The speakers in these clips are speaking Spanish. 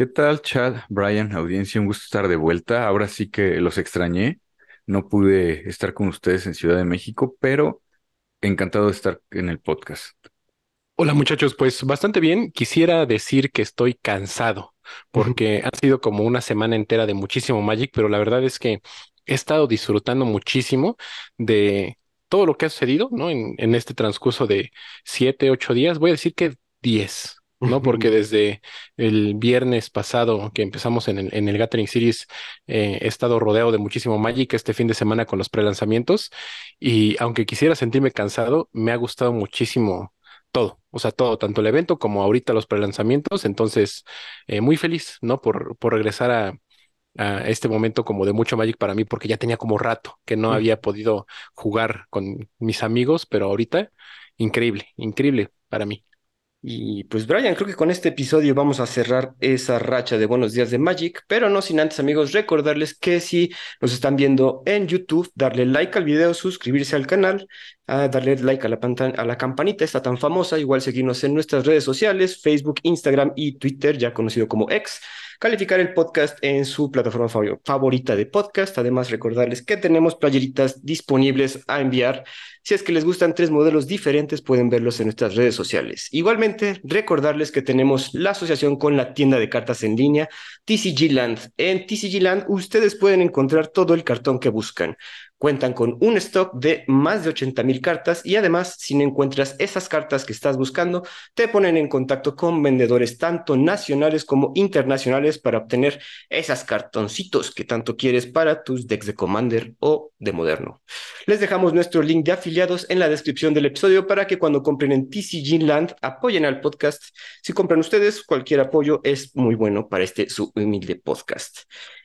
¿Qué tal, Chad? Brian, audiencia, un gusto estar de vuelta. Ahora sí que los extrañé. No pude estar con ustedes en Ciudad de México, pero encantado de estar en el podcast. Hola muchachos, pues bastante bien. Quisiera decir que estoy cansado porque ha sido como una semana entera de muchísimo Magic, pero la verdad es que he estado disfrutando muchísimo de todo lo que ha sucedido, ¿no? En, en este transcurso de siete, ocho días, voy a decir que diez, ¿no? Porque desde el viernes pasado que empezamos en el, en el Gathering Series, eh, he estado rodeado de muchísimo Magic este fin de semana con los prelanzamientos y aunque quisiera sentirme cansado, me ha gustado muchísimo todo, o sea, todo, tanto el evento como ahorita los prelanzamientos, entonces eh, muy feliz, ¿no? Por, por regresar a, a este momento como de mucho Magic para mí, porque ya tenía como rato que no había podido jugar con mis amigos, pero ahorita increíble, increíble para mí. Y pues Brian, creo que con este episodio vamos a cerrar esa racha de buenos días de Magic, pero no sin antes amigos recordarles que si nos están viendo en YouTube, darle like al video, suscribirse al canal, a darle like a la, a la campanita, está tan famosa, igual seguirnos en nuestras redes sociales, Facebook, Instagram y Twitter, ya conocido como X calificar el podcast en su plataforma favorita de podcast. Además, recordarles que tenemos playeritas disponibles a enviar. Si es que les gustan tres modelos diferentes, pueden verlos en nuestras redes sociales. Igualmente, recordarles que tenemos la asociación con la tienda de cartas en línea TCG Land. En TCG Land ustedes pueden encontrar todo el cartón que buscan. Cuentan con un stock de más de 80 mil cartas y además, si no encuentras esas cartas que estás buscando, te ponen en contacto con vendedores tanto nacionales como internacionales para obtener esas cartoncitos que tanto quieres para tus decks de Commander o de Moderno. Les dejamos nuestro link de afiliados en la descripción del episodio para que cuando compren en TCG Land apoyen al podcast. Si compran ustedes, cualquier apoyo es muy bueno para este su humilde podcast.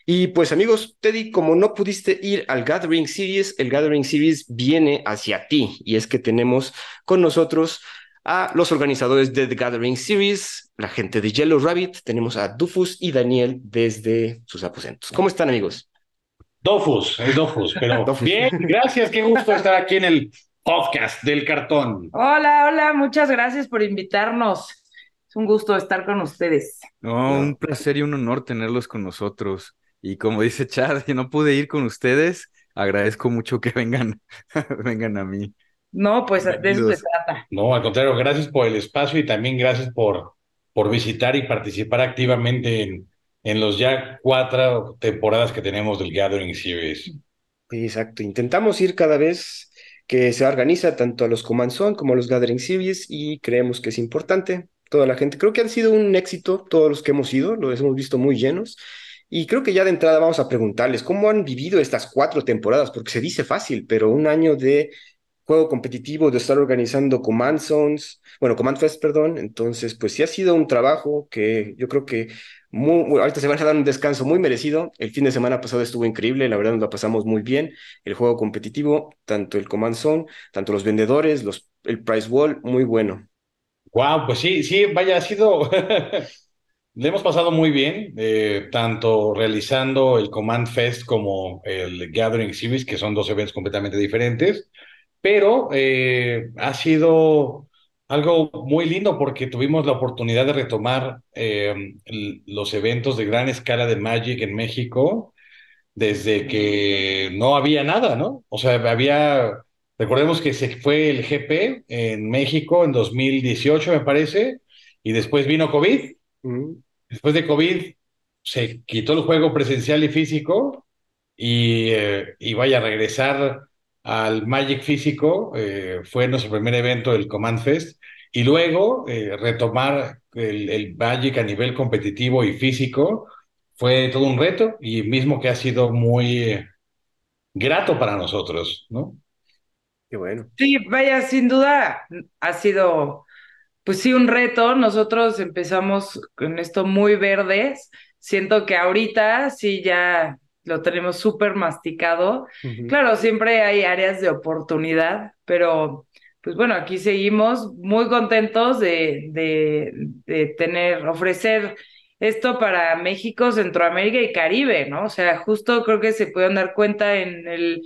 Y pues amigos, Teddy, como no pudiste ir al Gathering Series, el Gathering Series viene hacia ti. Y es que tenemos con nosotros a los organizadores de The Gathering Series, la gente de Yellow Rabbit, tenemos a Dufus y Daniel desde sus aposentos. ¿Cómo están amigos? Dofus, es Dofus, pero bien, gracias, qué gusto estar aquí en el podcast del cartón. Hola, hola, muchas gracias por invitarnos. Es un gusto estar con ustedes. No, un placer y un honor tenerlos con nosotros. Y como dice Chad, que no pude ir con ustedes, agradezco mucho que vengan, vengan a mí. No, pues de eso se trata. No, al contrario, gracias por el espacio y también gracias por, por visitar y participar activamente en, en los ya cuatro temporadas que tenemos del Gathering Series. Exacto, intentamos ir cada vez que se organiza tanto a los Command Zone como a los Gathering Series y creemos que es importante. Toda la gente, creo que han sido un éxito todos los que hemos ido, los hemos visto muy llenos y creo que ya de entrada vamos a preguntarles cómo han vivido estas cuatro temporadas, porque se dice fácil, pero un año de juego competitivo, de estar organizando Command Zones, bueno, Command Fest, perdón, entonces pues sí ha sido un trabajo que yo creo que muy, ahorita se van a dar un descanso muy merecido, el fin de semana pasado estuvo increíble, la verdad nos la pasamos muy bien, el juego competitivo, tanto el Command Zone, tanto los vendedores, los, el Price Wall, muy bueno. Wow, pues sí, sí, vaya, ha sido Le hemos pasado muy bien, eh, tanto realizando el Command Fest como el Gathering Series, que son dos eventos completamente diferentes, pero eh, ha sido algo muy lindo porque tuvimos la oportunidad de retomar eh, los eventos de gran escala de Magic en México desde que no había nada, ¿no? O sea, había, recordemos que se fue el GP en México en 2018, me parece, y después vino COVID. Después de COVID se quitó el juego presencial y físico y, eh, y vaya a regresar al Magic físico, eh, fue nuestro primer evento del Command Fest, y luego eh, retomar el, el, Magic a nivel competitivo y físico fue todo un reto y mismo que ha sido muy grato para nosotros, ¿no? Qué bueno. Sí, vaya, sin duda ha sido pues sí, un reto. Nosotros empezamos con esto muy verdes. Siento que ahorita sí ya lo tenemos súper masticado. Claro, siempre hay áreas de oportunidad, pero pues bueno, aquí seguimos muy contentos de, de, de tener, ofrecer esto para México, Centroamérica y Caribe, ¿no? O sea, justo creo que se pueden dar cuenta en el,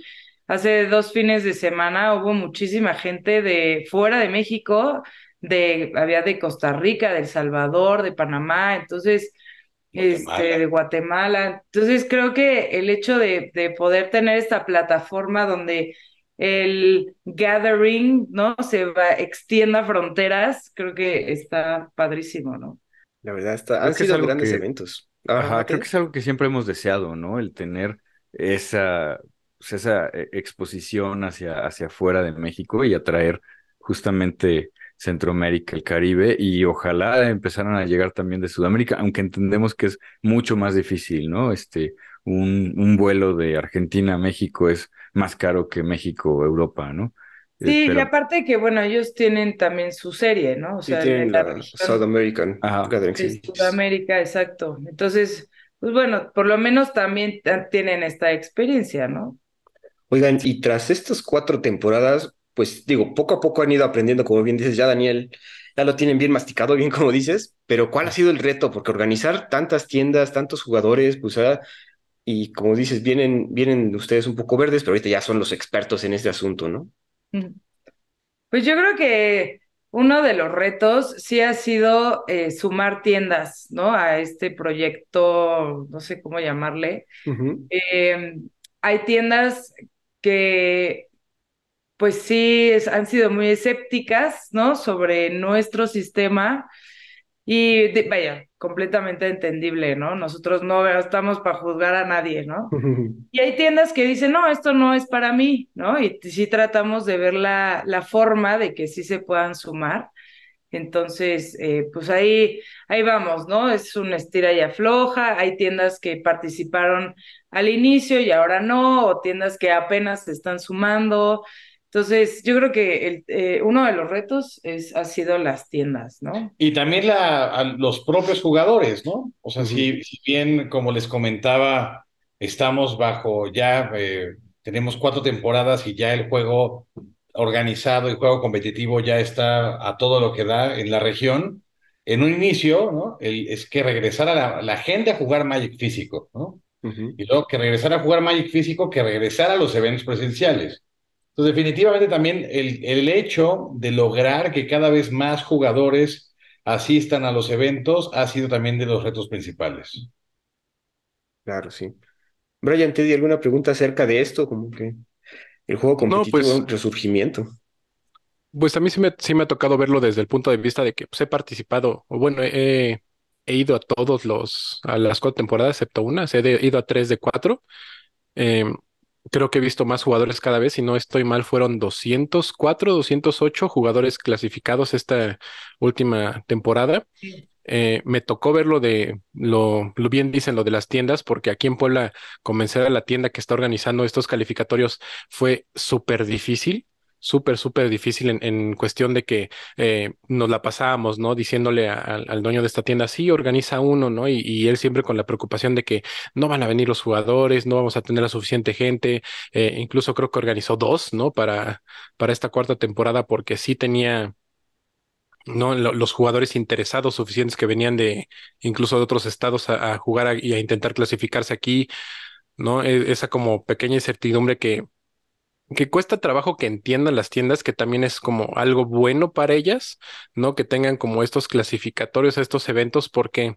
hace dos fines de semana hubo muchísima gente de fuera de México, de, había de Costa Rica, de El Salvador, de Panamá, entonces, este, de Guatemala. Entonces creo que el hecho de, de poder tener esta plataforma donde el gathering, ¿no? Se va, extienda fronteras, creo que está padrísimo, ¿no? La verdad, está, han sido grandes eventos. Ajá, creo que es algo que siempre hemos deseado, ¿no? El tener esa, pues, esa eh, exposición hacia, hacia afuera de México y atraer justamente Centroamérica, el Caribe, y ojalá empezaran a llegar también de Sudamérica, aunque entendemos que es mucho más difícil, ¿no? Este, un, un vuelo de Argentina a México es más caro que México Europa, ¿no? Eh, sí, y aparte que, bueno, ellos tienen también su serie, ¿no? O sea, tienen la, South American Sudamérica, exacto. Entonces, pues bueno, por lo menos también tienen esta experiencia, ¿no? Oigan, y tras estas cuatro temporadas, pues digo, poco a poco han ido aprendiendo, como bien dices, ya Daniel, ya lo tienen bien masticado, bien como dices, pero ¿cuál ha sido el reto? Porque organizar tantas tiendas, tantos jugadores, pues, ah, y como dices, vienen, vienen ustedes un poco verdes, pero ahorita ya son los expertos en este asunto, ¿no? Pues yo creo que uno de los retos sí ha sido eh, sumar tiendas, ¿no? A este proyecto, no sé cómo llamarle. Em, hay tiendas que, pues sí, han sido muy escépticas, ¿no? Sobre nuestro sistema. Y vaya, completamente entendible, ¿no? Nosotros no estamos para juzgar a nadie, ¿no? Y hay tiendas que dicen, no, esto no es para mí, ¿no? Y sí tratamos de ver la, la forma de que sí se puedan sumar. Entonces, eh, pues ahí, ahí vamos, ¿no? Es una estira y afloja. Hay tiendas que participaron al inicio y ahora no, o tiendas que apenas se están sumando. Entonces, yo creo que el, eh, uno de los retos es, ha sido las tiendas, ¿no? Y también la, los propios jugadores, ¿no? O sea, si, bien, como les comentaba, estamos bajo ya, eh, tenemos cuatro temporadas y ya el juego organizado, el juego competitivo ya está a todo lo que da en la región. En un inicio, ¿no? El, es que regresara la, la, gente a jugar Magic físico, ¿no? Y luego que regresara a jugar Magic físico, que regresara a los eventos presenciales. Entonces, definitivamente también el, el hecho de lograr que cada vez más jugadores asistan a los eventos ha sido también de los retos principales. Claro, sí. Brian, ¿te di alguna pregunta acerca de esto? Como que el juego competitivo no, pues, resurgimiento. Pues a mí sí me, sí me ha tocado verlo desde el punto de vista de que pues, he participado, o bueno, he, he, ido a todos los, a las cuatro temporadas, excepto una, he ido a tres de cuatro. Eh, creo que he visto más jugadores cada vez, si no estoy mal, fueron 204, 208 jugadores clasificados esta última temporada. Eh, me tocó ver lo de, lo, lo, bien dicen lo de las tiendas, porque aquí en Puebla convencer a la tienda que está organizando estos calificatorios fue súper difícil súper, súper difícil en, en, cuestión de que eh, nos la pasábamos, ¿no? Diciéndole al dueño de esta tienda, sí, organiza uno, ¿no? Y, y, él siempre con la preocupación de que no van a venir los jugadores, no vamos a tener la suficiente gente, eh, incluso creo que organizó dos, ¿no? Para, para esta cuarta temporada, porque sí tenía... ¿no? los jugadores interesados suficientes que venían de incluso de otros estados a, a jugar y a intentar clasificarse aquí, ¿no? E, esa como pequeña incertidumbre que, que cuesta trabajo que entiendan las tiendas que también es como algo bueno para ellas, ¿no? Que tengan como estos clasificatorios estos eventos porque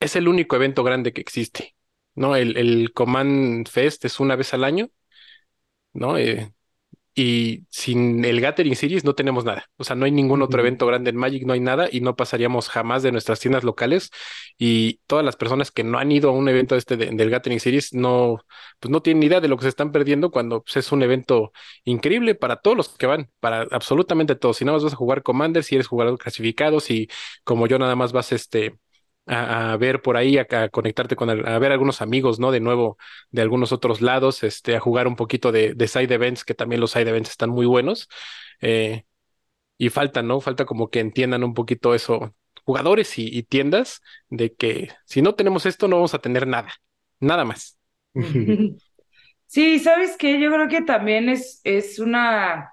es el único evento grande que existe, ¿no? El, el Command Fest es una vez al año, ¿no? Eh, y sin el Gathering Series no tenemos nada. O sea, no hay ningún otro evento grande en Magic, no hay nada y no pasaríamos jamás de nuestras tiendas locales. Y todas las personas que no han ido a un evento este del Gathering Series no, pues no tienen ni idea de lo que se están perdiendo cuando pues, es un evento increíble para todos los que van, para absolutamente todos. Si nada más vas a jugar Commander, si eres jugador clasificado, si como yo nada más vas este a, ver por ahí, a, conectarte con, a ver algunos amigos, ¿no? De nuevo, de algunos otros lados, este, a jugar un poquito de, de side events, que también los side events están muy buenos. Eh, y falta, ¿no? Falta como que entiendan un poquito eso, jugadores y, tiendas, de que si no tenemos esto, no vamos a tener nada, nada más. Sí, ¿sabes qué? Yo creo que también es, es una,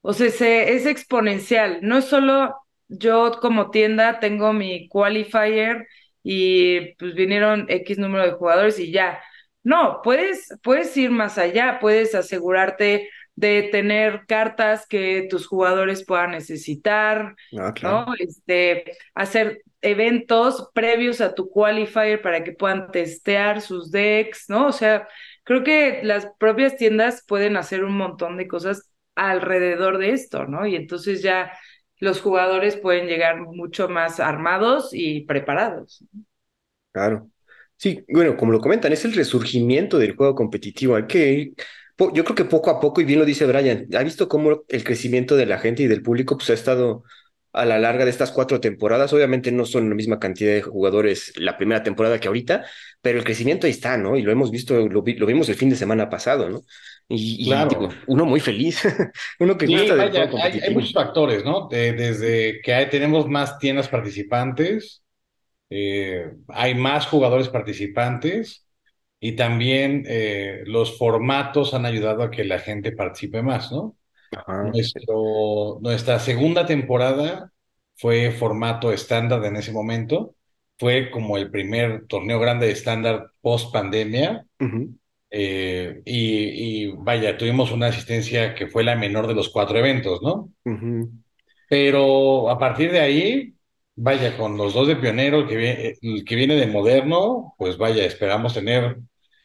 o sea, es exponencial. No es solo yo como tienda tengo mi qualifier y pues vinieron X número de jugadores y ya. No, puedes, puedes ir más allá, puedes asegurarte de tener cartas que tus jugadores puedan necesitar, ah, ¿no? Este, hacer eventos previos a tu qualifier para que puedan testear sus decks, ¿no? O sea, creo que las propias tiendas pueden hacer un montón de cosas alrededor de esto, ¿no? Y entonces ya los jugadores pueden llegar mucho más armados y preparados. Claro. Sí, bueno, como lo comentan, es el resurgimiento del juego competitivo. Hay que, yo creo que poco a poco, y bien lo dice Brian, ha visto cómo el crecimiento de la gente y del público pues, ha estado a la larga de estas cuatro temporadas. Obviamente no son la misma cantidad de jugadores la primera temporada que ahorita, pero el crecimiento ahí está, ¿no? Y lo hemos visto, lo, vimos el fin de semana pasado, ¿no? Y, uno muy feliz, uno que gusta hay, hay, muchos factores, ¿no? desde que tenemos más tiendas participantes, eh, hay más jugadores participantes y también eh, los formatos han ayudado a que la gente participe más, ¿no? Nuestro, nuestra segunda temporada fue formato estándar en ese momento. Fue como el primer torneo grande de estándar post pandemia. Eh, y, vaya, tuvimos una asistencia que fue la menor de los cuatro eventos, ¿no? Pero a partir de ahí, vaya, con los dos de pionero, que, el que viene de moderno, pues vaya, esperamos tener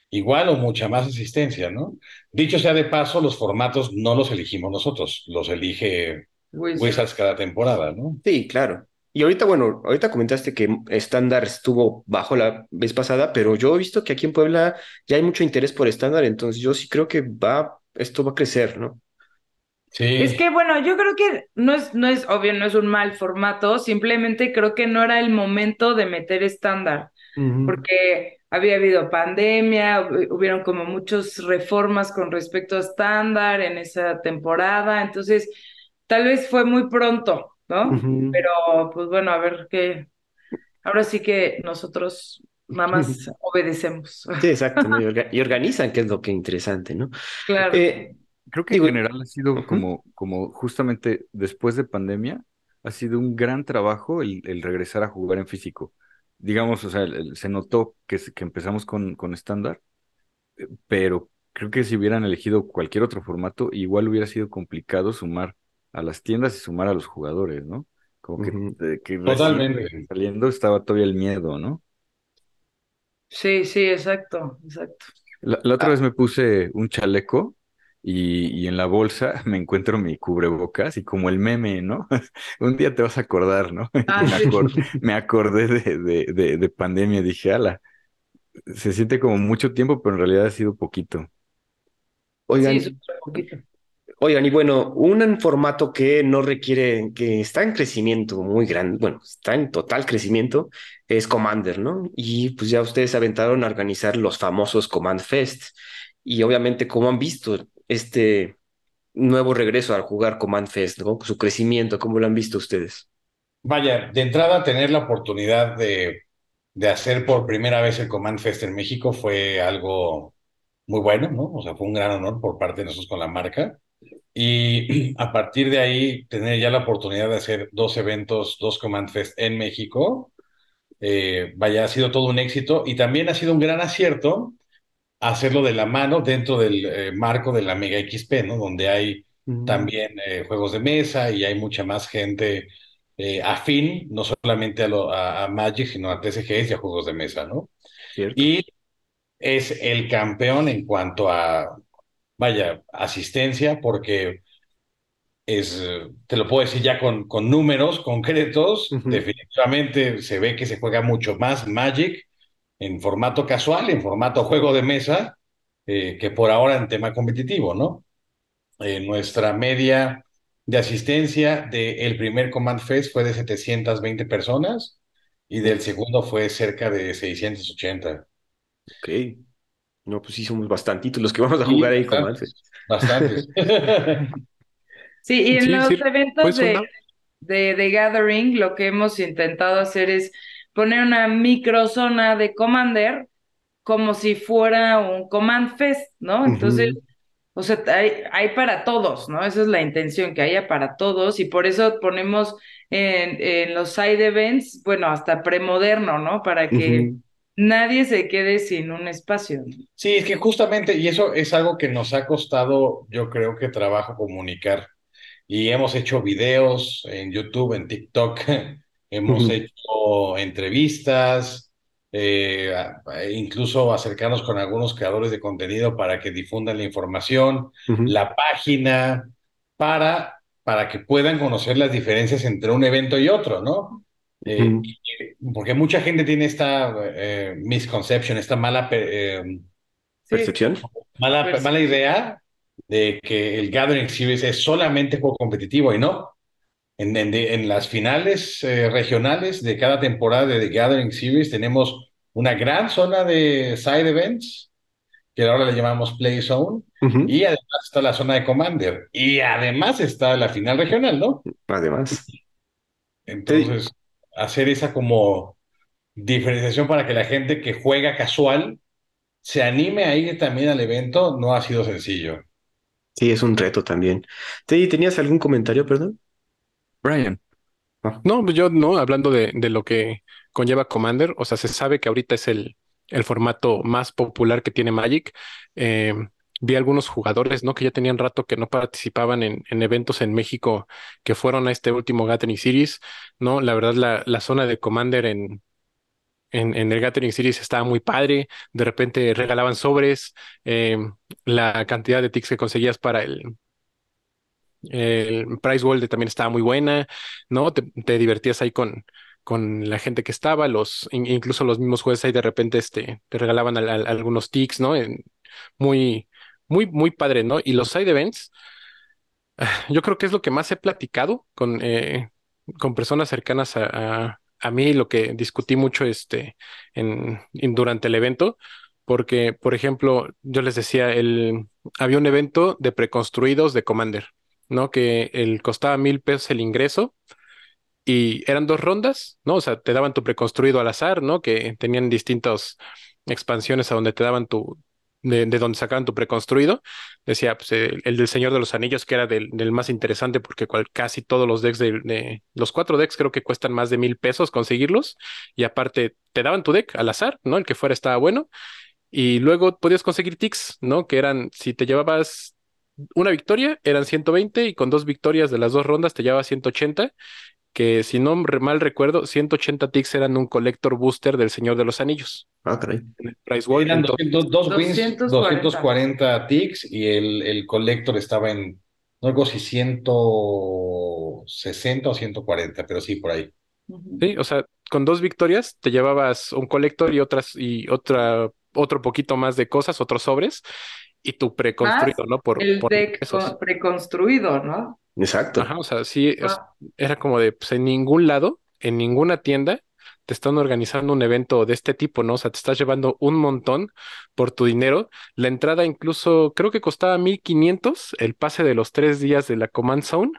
igual o mucha más asistencia, ¿no? Dicho sea de paso, los formatos no los elegimos nosotros, los elige Wizards cada temporada, ¿no? Sí, claro. Y ahorita, bueno, ahorita comentaste que estándar estuvo bajo la vez pasada, pero yo he visto que aquí en Puebla ya hay mucho interés por estándar, entonces yo sí creo que va, esto va a crecer, ¿no? Sí. Es que bueno, yo creo que no es, no es obvio, no es un mal formato, simplemente creo que no era el momento de meter estándar, porque había habido pandemia, hubieron como muchas reformas con respecto a estándar en esa temporada, entonces tal vez fue muy pronto, ¿no? Pero pues bueno, a ver qué, ahora sí que nosotros nada más obedecemos. Sí, exacto, y organizan, que es lo que es interesante, ¿no? Claro. Eh, Creo que en general ha sido como, como justamente después de pandemia, ha sido un gran trabajo el, el regresar a jugar en físico digamos, o sea, se notó que, que empezamos con, con estándar, eh, pero creo que si hubieran elegido cualquier otro formato, igual hubiera sido complicado sumar a las tiendas y sumar a los jugadores, ¿no? Como que, que Totalmente. saliendo estaba todavía el miedo, ¿no? Sí, sí, exacto, exacto. La, la otra vez me puse un chaleco y, en la bolsa me encuentro mi cubrebocas y como el meme, ¿no? Un día te vas a acordar, ¿no? Ah, me, acordé de, de, de, pandemia, dije, ala, se siente como mucho tiempo, pero en realidad ha sido poquito. Oigan, Oigan, y bueno, un formato que no requiere, que está en crecimiento muy grande, bueno, está en total crecimiento, es Commander, ¿no? Y pues ya ustedes aventaron a organizar los famosos Command Fest. Y obviamente, como han visto, este nuevo regreso al jugar Command Fest, ¿no? su crecimiento, ¿cómo lo han visto ustedes? Vaya, de entrada tener la oportunidad de, de hacer por primera vez el Command Fest en México fue algo muy bueno, ¿no? O sea, fue un gran honor por parte de nosotros con la marca. Y a partir de ahí, tener ya la oportunidad de hacer dos eventos, dos Command Fest en México, eh, vaya, ha sido todo un éxito y también ha sido un gran acierto hacerlo de la mano dentro del eh, marco de la Mega XP, ¿no? Donde hay también eh, juegos de mesa y hay mucha más gente afín, no solamente a, a, Magic, sino a TCGs y a juegos de mesa, ¿no? Y es el campeón en cuanto a, vaya, asistencia, porque es, te lo puedo decir ya con, con números concretos, definitivamente se ve que se juega mucho más Magic en formato casual, en formato juego de mesa, eh, que por ahora en tema competitivo, ¿no? Eh, nuestra media de asistencia del primer Command Fest fue de 720 personas y del segundo fue cerca de 680. Ok. No, pues sí, somos bastantitos los que vamos a jugar ahí Fest. Bastantes. Sí, y en los eventos de, de, de, Gathering, lo que hemos intentado hacer es poner una microzona de Commander como si fuera un Command Fest, ¿no? Entonces, o sea, hay, hay, para todos, ¿no? Esa es la intención, que haya para todos, y por eso ponemos en, en los side events, bueno, hasta premoderno, ¿no? Para que nadie se quede sin un espacio. Sí, es que justamente, y eso es algo que nos ha costado, yo creo que trabajo comunicar. Y hemos hecho videos en YouTube, en TikTok, hemos hecho entrevistas, eh, incluso acercarnos con algunos creadores de contenido para que difundan la información, la página, para, para que puedan conocer las diferencias entre un evento y otro, ¿no? Eh, porque mucha gente tiene esta eh, misconception, esta mala percepción, mala, mala idea de que el Gathering Series es solamente juego competitivo y no. En, en, las finales eh, regionales de cada temporada de The Gathering Series tenemos una gran zona de side events, que ahora le llamamos Play Zone, y además está la zona de Commander, y además está la final regional, ¿no? Además. Entonces, hacer esa como diferenciación para que la gente que juega casual se anime a ir también al evento no ha sido sencillo. Sí, es un reto también. ¿Tenías algún comentario, perdón? Brian. Ah. No, pues yo no, hablando de, de, lo que conlleva Commander, o sea, se sabe que ahorita es el, el formato más popular que tiene Magic. Eh, vi algunos jugadores, ¿no? Que ya tenían rato que no participaban en, en, eventos en México que fueron a este último Gathering Series, ¿no? La verdad, la, la zona de Commander en, en, en, el Gathering Series estaba muy padre, de repente regalaban sobres, eh, la cantidad de tics que conseguías para el, el Price World también estaba muy buena, ¿no? Te, divertías ahí con, con la gente que estaba, los, incluso los mismos jueces ahí de repente este, te regalaban algunos tics, ¿no? muy, muy, muy padre, ¿no? Y los side events, yo creo que es lo que más he platicado con, eh, con personas cercanas a, a, mí, lo que discutí mucho este, en, durante el evento, porque, por ejemplo, yo les decía, el, había un evento de preconstruidos de Commander, ¿no? Que el, costaba mil pesos el ingreso y eran dos rondas, ¿no? O sea, te daban tu preconstruido al azar, ¿no? Que tenían distintas expansiones a donde te daban tu, de, donde sacaban tu preconstruido. Decía, pues el, del Señor de los Anillos, que era del, más interesante porque cual, casi todos los decks de, los cuatro decks creo que cuestan más de mil pesos conseguirlos. Y aparte, te daban tu deck al azar, ¿no? El que fuera estaba bueno. Y luego podías conseguir ticks, ¿no? Que eran, si te llevabas una victoria, eran 120 y con dos victorias de las dos rondas te llevabas 180 que si no mal recuerdo, 180 ticks eran un collector booster del Señor de los Anillos. Ah, caray. Price eran 240 ticks y el, el collector estaba en, no algo si 160 o 140, pero sí, por ahí. Sí, o sea, con dos victorias te llevabas un collector y otras, y otra, otro poquito más de cosas, otros sobres, y tu preconstruido, ¿no? Por, el deck preconstruido, ¿no? Exacto. Ajá, o sea, sí, era como de, pues en ningún lado, en ninguna tienda, te están organizando un evento de este tipo, ¿no? O sea, te estás llevando un montón por tu dinero. La entrada incluso creo que costaba 1500 el pase de los tres días de la Command Zone.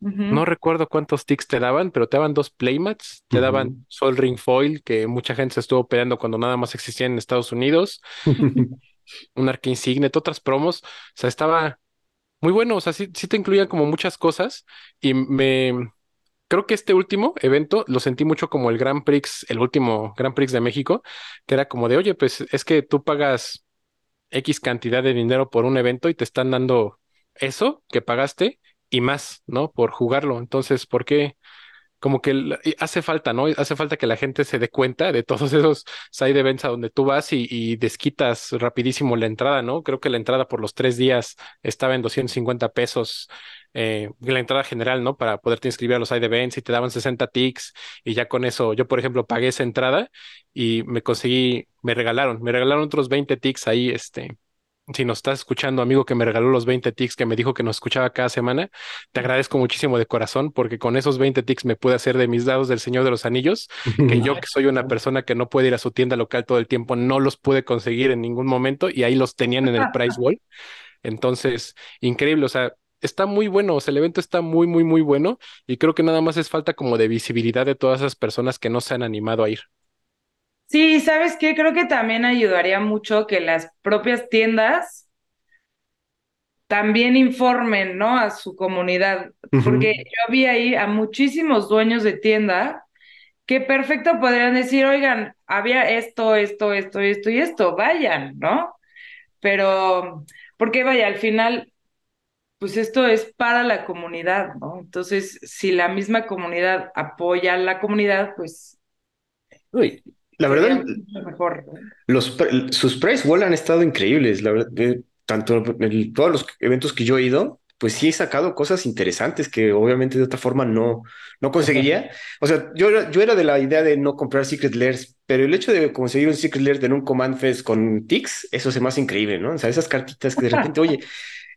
No recuerdo cuántos ticks te daban, pero te daban dos playmats, te daban Sol Ring Foil, que mucha gente se estuvo peleando cuando nada más existía en Estados Unidos, un Arcane Signet, otras promos. O sea, estaba, muy bueno, o sea, sí, te incluían como muchas cosas y me creo que este último evento lo sentí mucho como el Grand Prix, el último Grand Prix de México, que era como de, oye, pues es que tú pagas X cantidad de dinero por un evento y te están dando eso que pagaste y más, ¿no? Por jugarlo. Entonces, ¿por qué? Como que hace falta, ¿no? Hace falta que la gente se dé cuenta de todos esos side events a donde tú vas y, desquitas rapidísimo la entrada, ¿no? Creo que la entrada por los tres días estaba en 250 pesos, eh, la entrada general, ¿no? Para poderte inscribir a los side events y te daban 60 ticks y ya con eso, yo por ejemplo pagué esa entrada y me conseguí, me regalaron, me regalaron otros 20 ticks ahí, este, si nos estás escuchando, amigo que me regaló los 20 tics que me dijo que nos escuchaba cada semana, te agradezco muchísimo de corazón porque con esos 20 tics me pude hacer de mis dados del Señor de los Anillos, que yo que soy una persona que no puede ir a su tienda local todo el tiempo, no los pude conseguir en ningún momento y ahí los tenían en el price wall. Entonces, increíble, o sea, está muy bueno, o sea, el evento está muy, muy, muy bueno y creo que nada más es falta como de visibilidad de todas esas personas que no se han animado a ir. Sí, ¿sabes qué? Creo que también ayudaría mucho que las propias tiendas también informen, ¿no? A su comunidad, porque yo vi ahí a muchísimos dueños de tienda que perfecto podrían decir, oigan, había esto, esto, esto, esto y esto, vayan, ¿no? Pero, porque vaya, al final, pues esto es para la comunidad, ¿no? Entonces, si la misma comunidad apoya a la comunidad, pues... Uy, la verdad, mejor, los, sus price wall han estado increíbles, la verdad, eh, tanto en todos los eventos que yo he ido, pues sí he sacado cosas interesantes que obviamente de otra forma no, no conseguiría. O sea, yo, yo era de la idea de no comprar Secret Lairs, pero el hecho de conseguir un Secret Lair en un Command Fest con Tix, eso se me hace increíble, ¿no? O sea, esas cartitas que de repente, oye,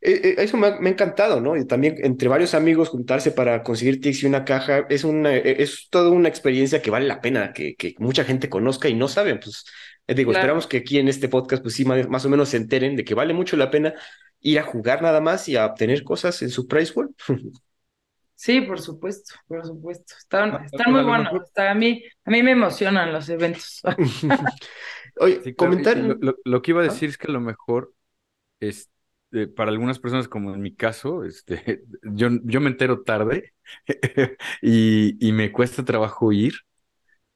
eh, eh, eso me ha, encantado, ¿no? Y también entre varios amigos juntarse para conseguir tics y una caja es una eh, es toda una experiencia que vale la pena que, que mucha gente conozca y no saben, pues digo, esperamos que aquí en este podcast pues sí más, o menos se enteren de que vale mucho la pena ir a jugar nada más y a obtener cosas en su price pool. Sí, por supuesto, por supuesto. Están, ah, están muy buenos. a, mí, a mí me emocionan los eventos. Oye, comentar. Lo, que iba a ¿Ah? decir es que a lo mejor es, este, para algunas personas, como en mi caso, este, yo, yo me entero tarde y, y, me cuesta trabajo ir,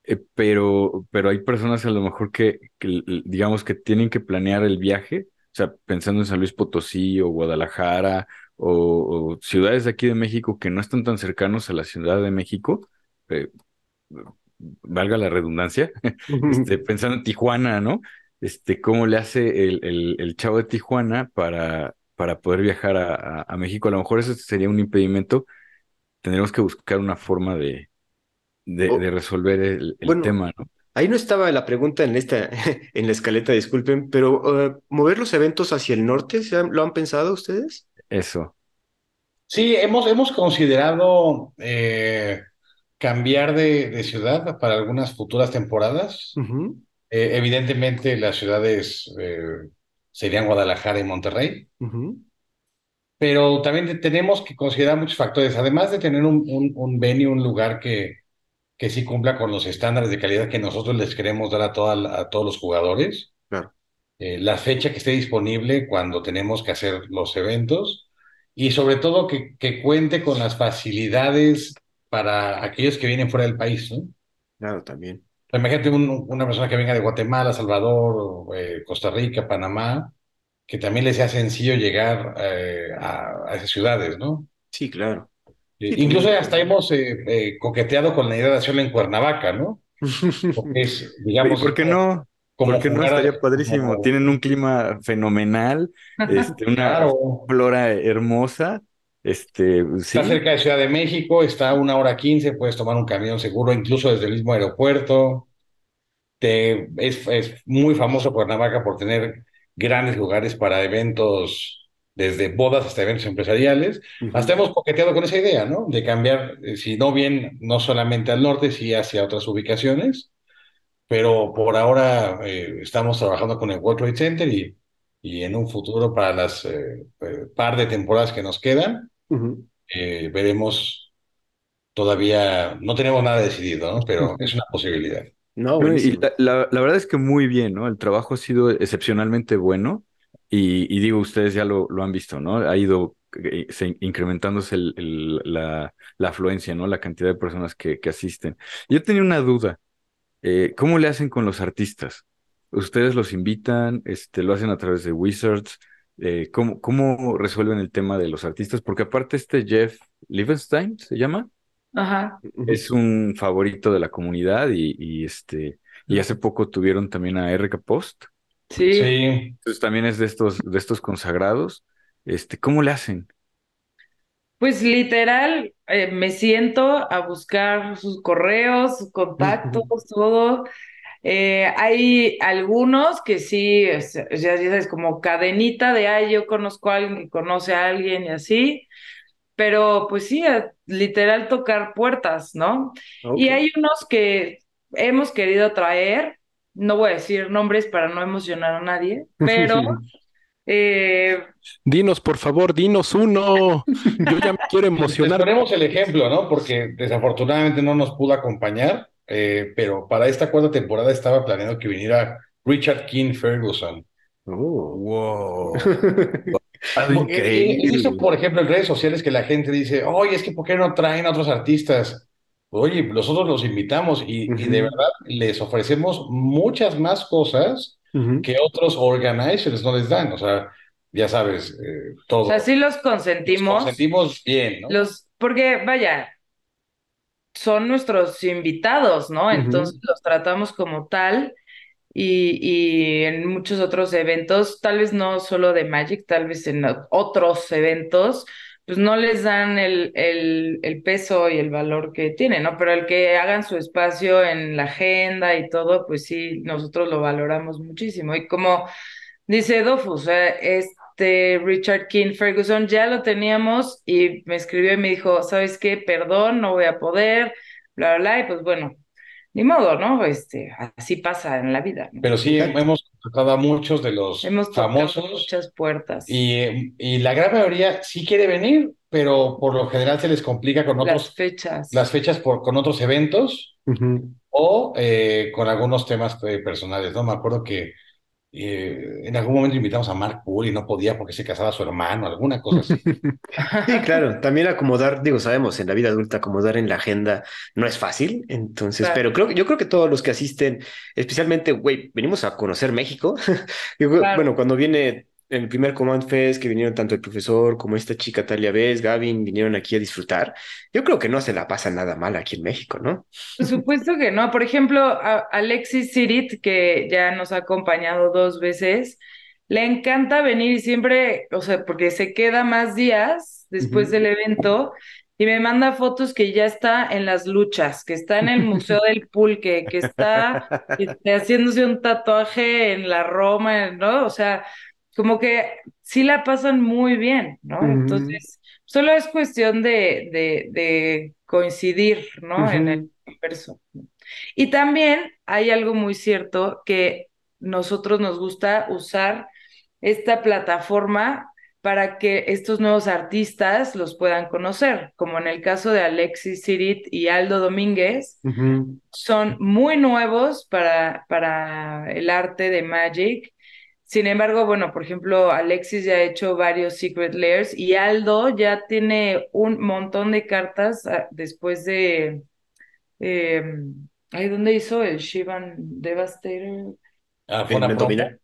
eh, pero, pero hay personas a lo mejor que, digamos, que tienen que planear el viaje, o sea, pensando en San Luis Potosí o Guadalajara o, ciudades de aquí de México que no están tan cercanos a la Ciudad de México, eh, valga la redundancia, este, pensando en Tijuana, ¿no? Este, cómo le hace el, el, el chavo de Tijuana para, para poder viajar a, a, México. A lo mejor ese sería un impedimento. Tendríamos que buscar una forma de, de, oh, resolver el, tema, ¿no? Ahí no estaba la pregunta en esta, en la escaleta, disculpen, pero uh, mover los eventos hacia el norte, ¿lo han pensado ustedes? Eso. Sí, hemos, hemos considerado eh, cambiar de, de, ciudad para algunas futuras temporadas. Eh, evidentemente las ciudades eh, serían Guadalajara y Monterrey, pero también tenemos que considerar muchos factores, además de tener un, un, un venue, un lugar que, que sí cumpla con los estándares de calidad que nosotros les queremos dar a, toda, a todos los jugadores. Eh, la fecha que esté disponible cuando tenemos que hacer los eventos y sobre todo que, que cuente con las facilidades para aquellos que vienen fuera del país. ¿no? Claro, también. Imagínate una persona que venga de Guatemala, Salvador, eh, Costa Rica, Panamá, que también le sea sencillo llegar eh, a, esas ciudades, ¿no? Sí, claro. Eh, incluso hasta hemos coqueteado con la idea de hacerlo en Cuernavaca, ¿no? Porque es, digamos. ¿Por qué no? Porque no estaría padrísimo. Tienen un clima fenomenal, este, una flora hermosa. Este, Está cerca de Ciudad de México, está a una hora quince, puedes tomar un camión seguro, incluso desde el mismo aeropuerto. Te, es, es muy famoso Cuernavaca por tener grandes lugares para eventos, desde bodas hasta eventos empresariales. Hasta hemos coqueteado con esa idea, ¿no? De cambiar, eh, si no bien, no solamente al norte, sí hacia otras ubicaciones. Pero por ahora eh, estamos trabajando con el World Trade Center y, y en un futuro para las eh, par de temporadas que nos quedan, eh, veremos, todavía no tenemos nada decidido, ¿no? pero es una posibilidad. No, y la, verdad es que muy bien, ¿no? El trabajo ha sido excepcionalmente bueno y, digo, ustedes ya lo, lo, han visto, ¿no? Ha ido eh, incrementándose la, la, afluencia, ¿no? La cantidad de personas que, que asisten. Yo tenía una duda, eh, ¿cómo le hacen con los artistas? ¿Ustedes los invitan? Este, ¿Lo hacen a través de Wizards? Eh, ¿cómo, ¿cómo, resuelven el tema de los artistas? Porque aparte este Jeff Liebenstein, ¿se llama? Ajá. Es un favorito de la comunidad y, y este y hace poco tuvieron también a RK Post. Sí. sí. Entonces también es de estos, de estos consagrados. Este, ¿cómo le hacen? Pues literal, eh, me siento a buscar sus correos, sus contactos, todo. Eh, hay algunos que sí, ya, sabes, como cadenita de, ay, yo conozco a alguien que conoce a alguien y así, pero pues sí, literal tocar puertas, ¿no? Y hay unos que hemos querido traer, no voy a decir nombres para no emocionar a nadie, pero Eh, dinos, por favor, dinos uno. Yo ya me quiero emocionar. Ponemos el ejemplo, ¿no? Porque desafortunadamente no nos pudo acompañar, eh, pero para esta cuarta temporada estaba planeado que viniera Richard King Ferguson. Oh, wow. He visto, por ejemplo, en redes sociales que la gente dice, oye, es que ¿por qué no traen a otros artistas? Oye, nosotros los invitamos y, de verdad les ofrecemos muchas más cosas que otros organizers no les dan. O sea, ya sabes, eh, todo. O sea, sí los consentimos. Los consentimos bien, ¿no? Los, porque, vaya, son nuestros invitados, ¿no? Entonces los tratamos como tal. Y, y, en muchos otros eventos, tal vez no solo de Magic, tal vez en otros eventos, pues no les dan el, el, el, peso y el valor que tienen, ¿no? Pero el que hagan su espacio en la agenda y todo, pues sí, nosotros lo valoramos muchísimo. Y como dice Dofus, este Richard King Ferguson ya lo teníamos y me escribió y me dijo, ¿sabes qué? Perdón, no voy a poder, bla, bla, bla, y pues bueno, ni modo, ¿no? Este, así pasa en la vida. Pero sí, hemos tocado a muchos de los hemos famosos. muchas puertas. Y, y, la gran mayoría sí quiere venir, pero por lo general se les complica con otros. Las fechas. Las fechas por, con otros eventos o eh, con algunos temas eh, personales, ¿no? Me acuerdo que eh, en algún momento invitamos a Mark Poole y no podía porque se casaba su hermano, alguna cosa así. Sí, claro, también acomodar, digo, sabemos, en la vida adulta acomodar en la agenda no es fácil, entonces, pero creo, yo creo que todos los que asisten, especialmente, güey, venimos a conocer México, bueno, cuando viene en el primer Command Fest que vinieron tanto el profesor como esta chica Talia Vez, Gavin, vinieron aquí a disfrutar. Yo creo que no se la pasa nada mal aquí en México, ¿no? Por supuesto que no. Por ejemplo, a Alexis Sirit, que ya nos ha acompañado dos veces, le encanta venir y siempre, o sea, porque se queda más días después del evento y me manda fotos que ya está en las luchas, que está en el Museo del Pulque, que está este, haciéndose un tatuaje en la Roma, ¿no? O sea, como que sí la pasan muy bien, ¿no? Entonces, solo es cuestión de, de, de coincidir, ¿no? En el universo. Y también hay algo muy cierto que nosotros nos gusta usar esta plataforma para que estos nuevos artistas los puedan conocer, como en el caso de Alexis Sirit y Aldo Domínguez, son muy nuevos para, para el arte de Magic sin embargo, bueno, por ejemplo, Alexis ya ha hecho varios Secret Layers y Aldo ya tiene un montón de cartas ah, después de... Eh, ¿Dónde hizo el Shivan Devastator? Ah, fue una Dominar.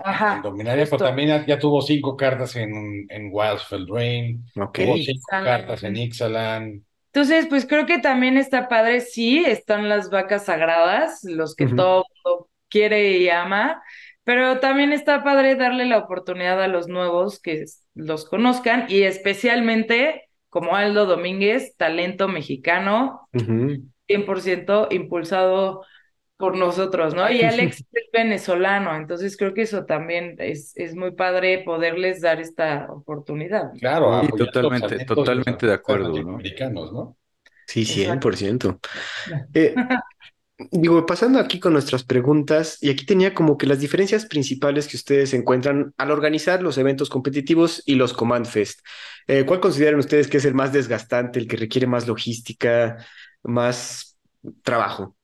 Ajá. En Dominaria, pero también ya, tuvo cinco cartas en, en Wildsfeld Rain. Okay. Tuvo cinco cartas en Ixalan. Entonces, pues creo que también está padre, sí, están las vacas sagradas, los que todo mundo quiere y ama, pero también está padre darle la oportunidad a los nuevos que los conozcan y especialmente como Aldo Domínguez, talento mexicano, 100% impulsado por nosotros, ¿no? Y Alex es venezolano, entonces creo que eso también es, es muy padre poderles dar esta oportunidad. Claro, totalmente, totalmente de acuerdo, ¿no? Americanos, ¿no? Sí, 100%. Eh, Digo, pasando aquí con nuestras preguntas, y aquí tenía como que las diferencias principales que ustedes encuentran al organizar los eventos competitivos y los Command Fest. Eh, ¿Cuál consideran ustedes que es el más desgastante, el que requiere más logística, más trabajo?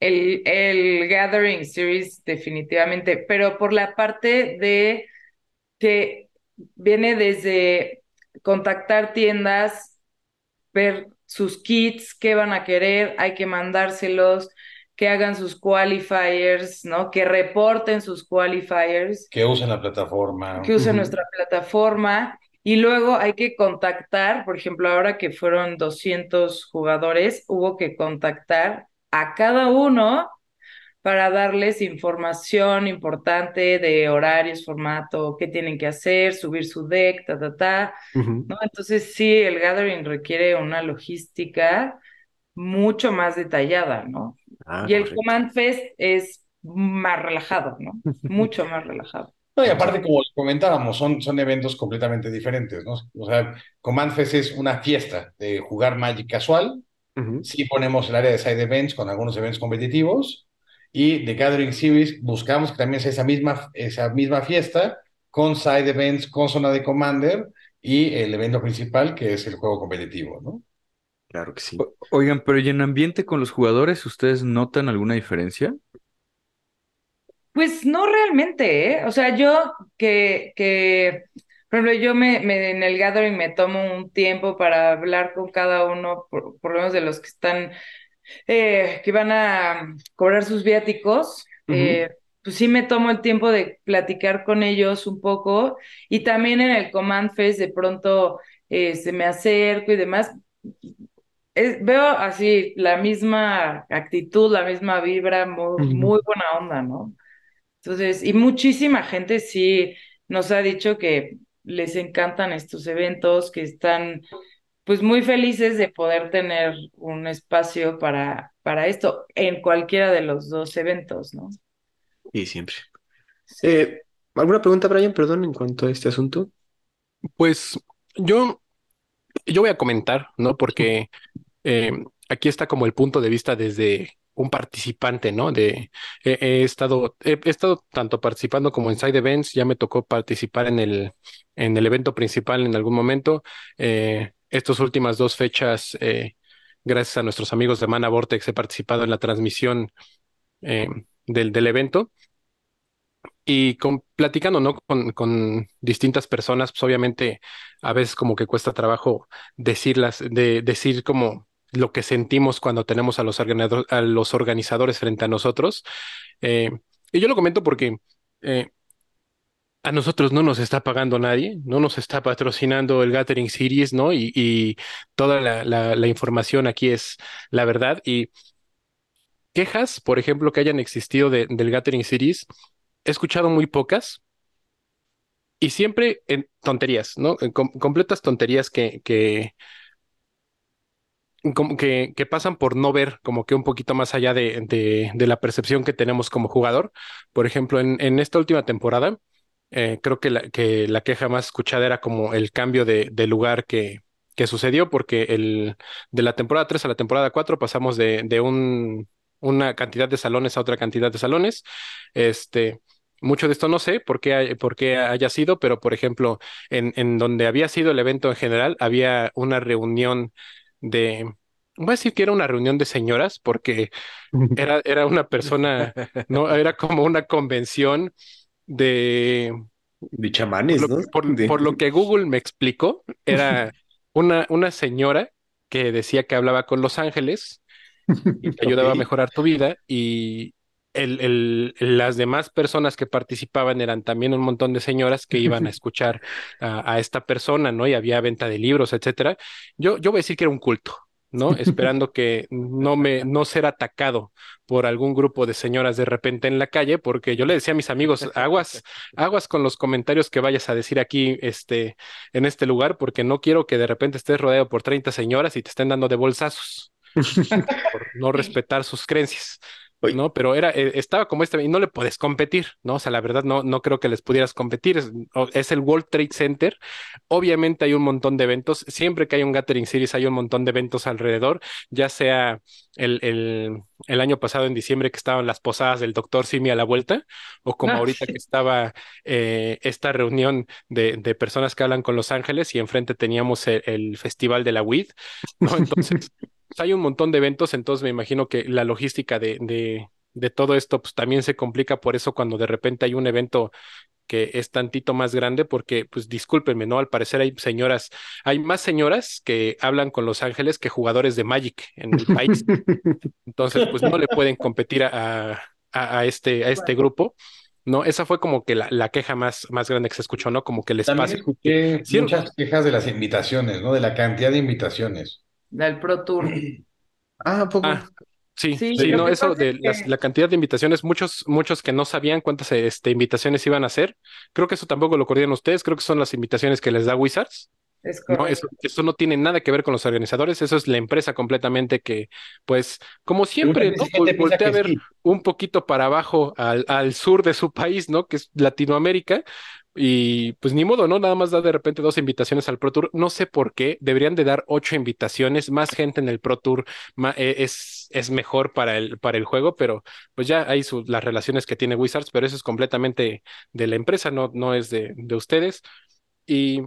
El, el Gathering Series, definitivamente, pero por la parte de que viene desde contactar tiendas, ver sus kits, qué van a querer, hay que mandárselos, que hagan sus qualifiers, ¿no? Que reporten sus qualifiers. Que usen la plataforma. Que usen nuestra plataforma. Y luego hay que contactar, por ejemplo, ahora que fueron 200 jugadores, hubo que contactar a cada uno para darles información importante de horarios, formato, qué tienen que hacer, subir su deck, ta, ta, ta, ¿no? Entonces sí, el gathering requiere una logística mucho más detallada, ¿no? Ah, y el Command Fest es más relajado, ¿no? Mucho más relajado. No, y aparte, como comentábamos, son, son eventos completamente diferentes, ¿no? O sea, Command Fest es una fiesta de jugar Magic casual. Sí ponemos el área de side events con algunos eventos competitivos, Y The Gathering Series buscamos que también sea esa misma, esa misma fiesta con side events, con zona de Commander y el evento principal que es el juego competitivo, ¿no? Claro que sí. O- Oigan, pero ¿y en ambiente con los jugadores, ustedes notan alguna diferencia? Pues no realmente, ¿eh? O sea, yo que, que por ejemplo, yo me, me- en el gathering me tomo un tiempo para hablar con cada uno, por, por lo menos de los que están, eh, que van a cobrar sus viáticos. eh, pues sí me tomo el tiempo de platicar con ellos un poco y también en el Command Fest de pronto eh, se me acerco y demás. Es- veo así la misma actitud, la misma vibra, muy, muy buena onda, ¿no? Entonces, y muchísima gente sí nos ha dicho que les encantan estos eventos, que están pues muy felices de poder tener un espacio para, para esto en cualquiera de los dos eventos, ¿no? Y siempre. Eh, ¿alguna pregunta, Brian? Perdón, en cuanto a este asunto. Pues yo, yo voy a comentar, ¿no? Porque eh, aquí está como el punto de vista desde un participante, ¿no? De he, he estado, he, he estado tanto participando como en side events, ya me tocó participar en el, en el evento principal en algún momento. Eh, estas últimas dos fechas, eh, gracias a nuestros amigos de Mana Vortex, he participado en la transmisión eh, del, evento. Y con, platicando, ¿no? Con, con distintas personas, pues obviamente a veces como que cuesta trabajo decirlas, de decir como lo que sentimos cuando tenemos a los, organizador- a los organizadores frente a nosotros. Eh, y yo lo comento porque eh, a nosotros no nos está pagando nadie, no nos está patrocinando el Gathering Series, ¿no? Y, toda la, información aquí es la verdad. Y quejas, por ejemplo, que hayan existido de- del Gathering Series, he escuchado muy pocas y siempre en tonterías, ¿no? Completas tonterías que, que, que, pasan por no ver como que un poquito más allá de, de, la percepción que tenemos como jugador. Por ejemplo, en esta última temporada, eh, creo que la, que la queja más escuchada era como el cambio de, de lugar que, que sucedió, porque el, de la temporada 3 a la temporada 4 pasamos de, de un, una cantidad de salones a otra cantidad de salones. Este, mucho de esto no sé por qué, hay- por qué haya sido, pero por ejemplo, en, en donde había sido el evento en general, había una reunión de, voy a decir que era una reunión de señoras, porque era, era una persona, no, era como una convención de, De por chamanes, lo, ¿no? por- De- por lo que Google me explicó, era una, una señora que decía que hablaba con los ángeles y te ayudaba a mejorar tu vida y el, el- las demás personas que participaban eran también un montón de señoras que iban a escuchar a, a esta persona, ¿no? Y había venta de libros, etcétera. Yo, yo voy a decir que era un culto, ¿no? Esperando que no me, no ser atacado por algún grupo de señoras de repente en la calle, porque yo le decía a mis amigos, aguas, aguas con los comentarios que vayas a decir aquí, este, en este lugar, porque no quiero que de repente estés rodeado por 30 señoras y te estén dando de bolsazos por no respetar sus creencias. Oye. ¿no? Pero era, eh, estaba como este, y no le puedes competir, ¿no? O sea, la verdad no, no creo que les pudieras competir. Es, es el World Trade Center. Obviamente hay un montón de eventos. Siempre que hay un Gathering Series hay un montón de eventos alrededor, ya sea el, el, el año pasado en diciembre que estaban las posadas del Doctor Simi a la vuelta, o como Ah, ahorita sí. que estaba eh, esta reunión de, de personas que hablan con Los Ángeles y enfrente teníamos el, el Festival de la WID, ¿no? Entonces, hay un montón de eventos, entonces me imagino que la logística de, de, de todo esto pues también se complica por eso cuando de repente hay un evento que es tantito más grande, porque pues discúlpenme, ¿no? Al parecer hay señoras, hay más señoras que hablan con Los Ángeles que jugadores de Magic en el país. Entonces, pues no le pueden competir a, a, a este, a este grupo. No, esa fue como que la, la queja más, más grande que se escuchó, ¿no? Como que el También espacio. escuché Sí, muchas quejas de las invitaciones, ¿no? De la cantidad de invitaciones. Del Pro Tour. Ah, ¿a poco? Ah, sí, Sí, no, eso de es las- la cantidad de invitaciones, muchos, muchos que no sabían cuántas este, invitaciones iban a hacer. Creo que eso tampoco lo coordinan ustedes, creo que son las invitaciones que les da Wizards. Es No, eso, eso no tiene nada que ver con los organizadores, eso es la empresa completamente que, pues, como siempre, ¿no? voltea a ver sí. un poquito para abajo al, al sur de su país, ¿no? Que es Latinoamérica. Y pues ni modo, ¿no? Nada más da de repente dos invitaciones al Pro Tour. No sé por qué. Deberían de dar ocho invitaciones. Más gente en el Pro Tour eh, es, es mejor para el, para el juego, pero pues ya hay las relaciones que tiene Wizards, pero eso es completamente de la empresa, no, no es de, de ustedes. Y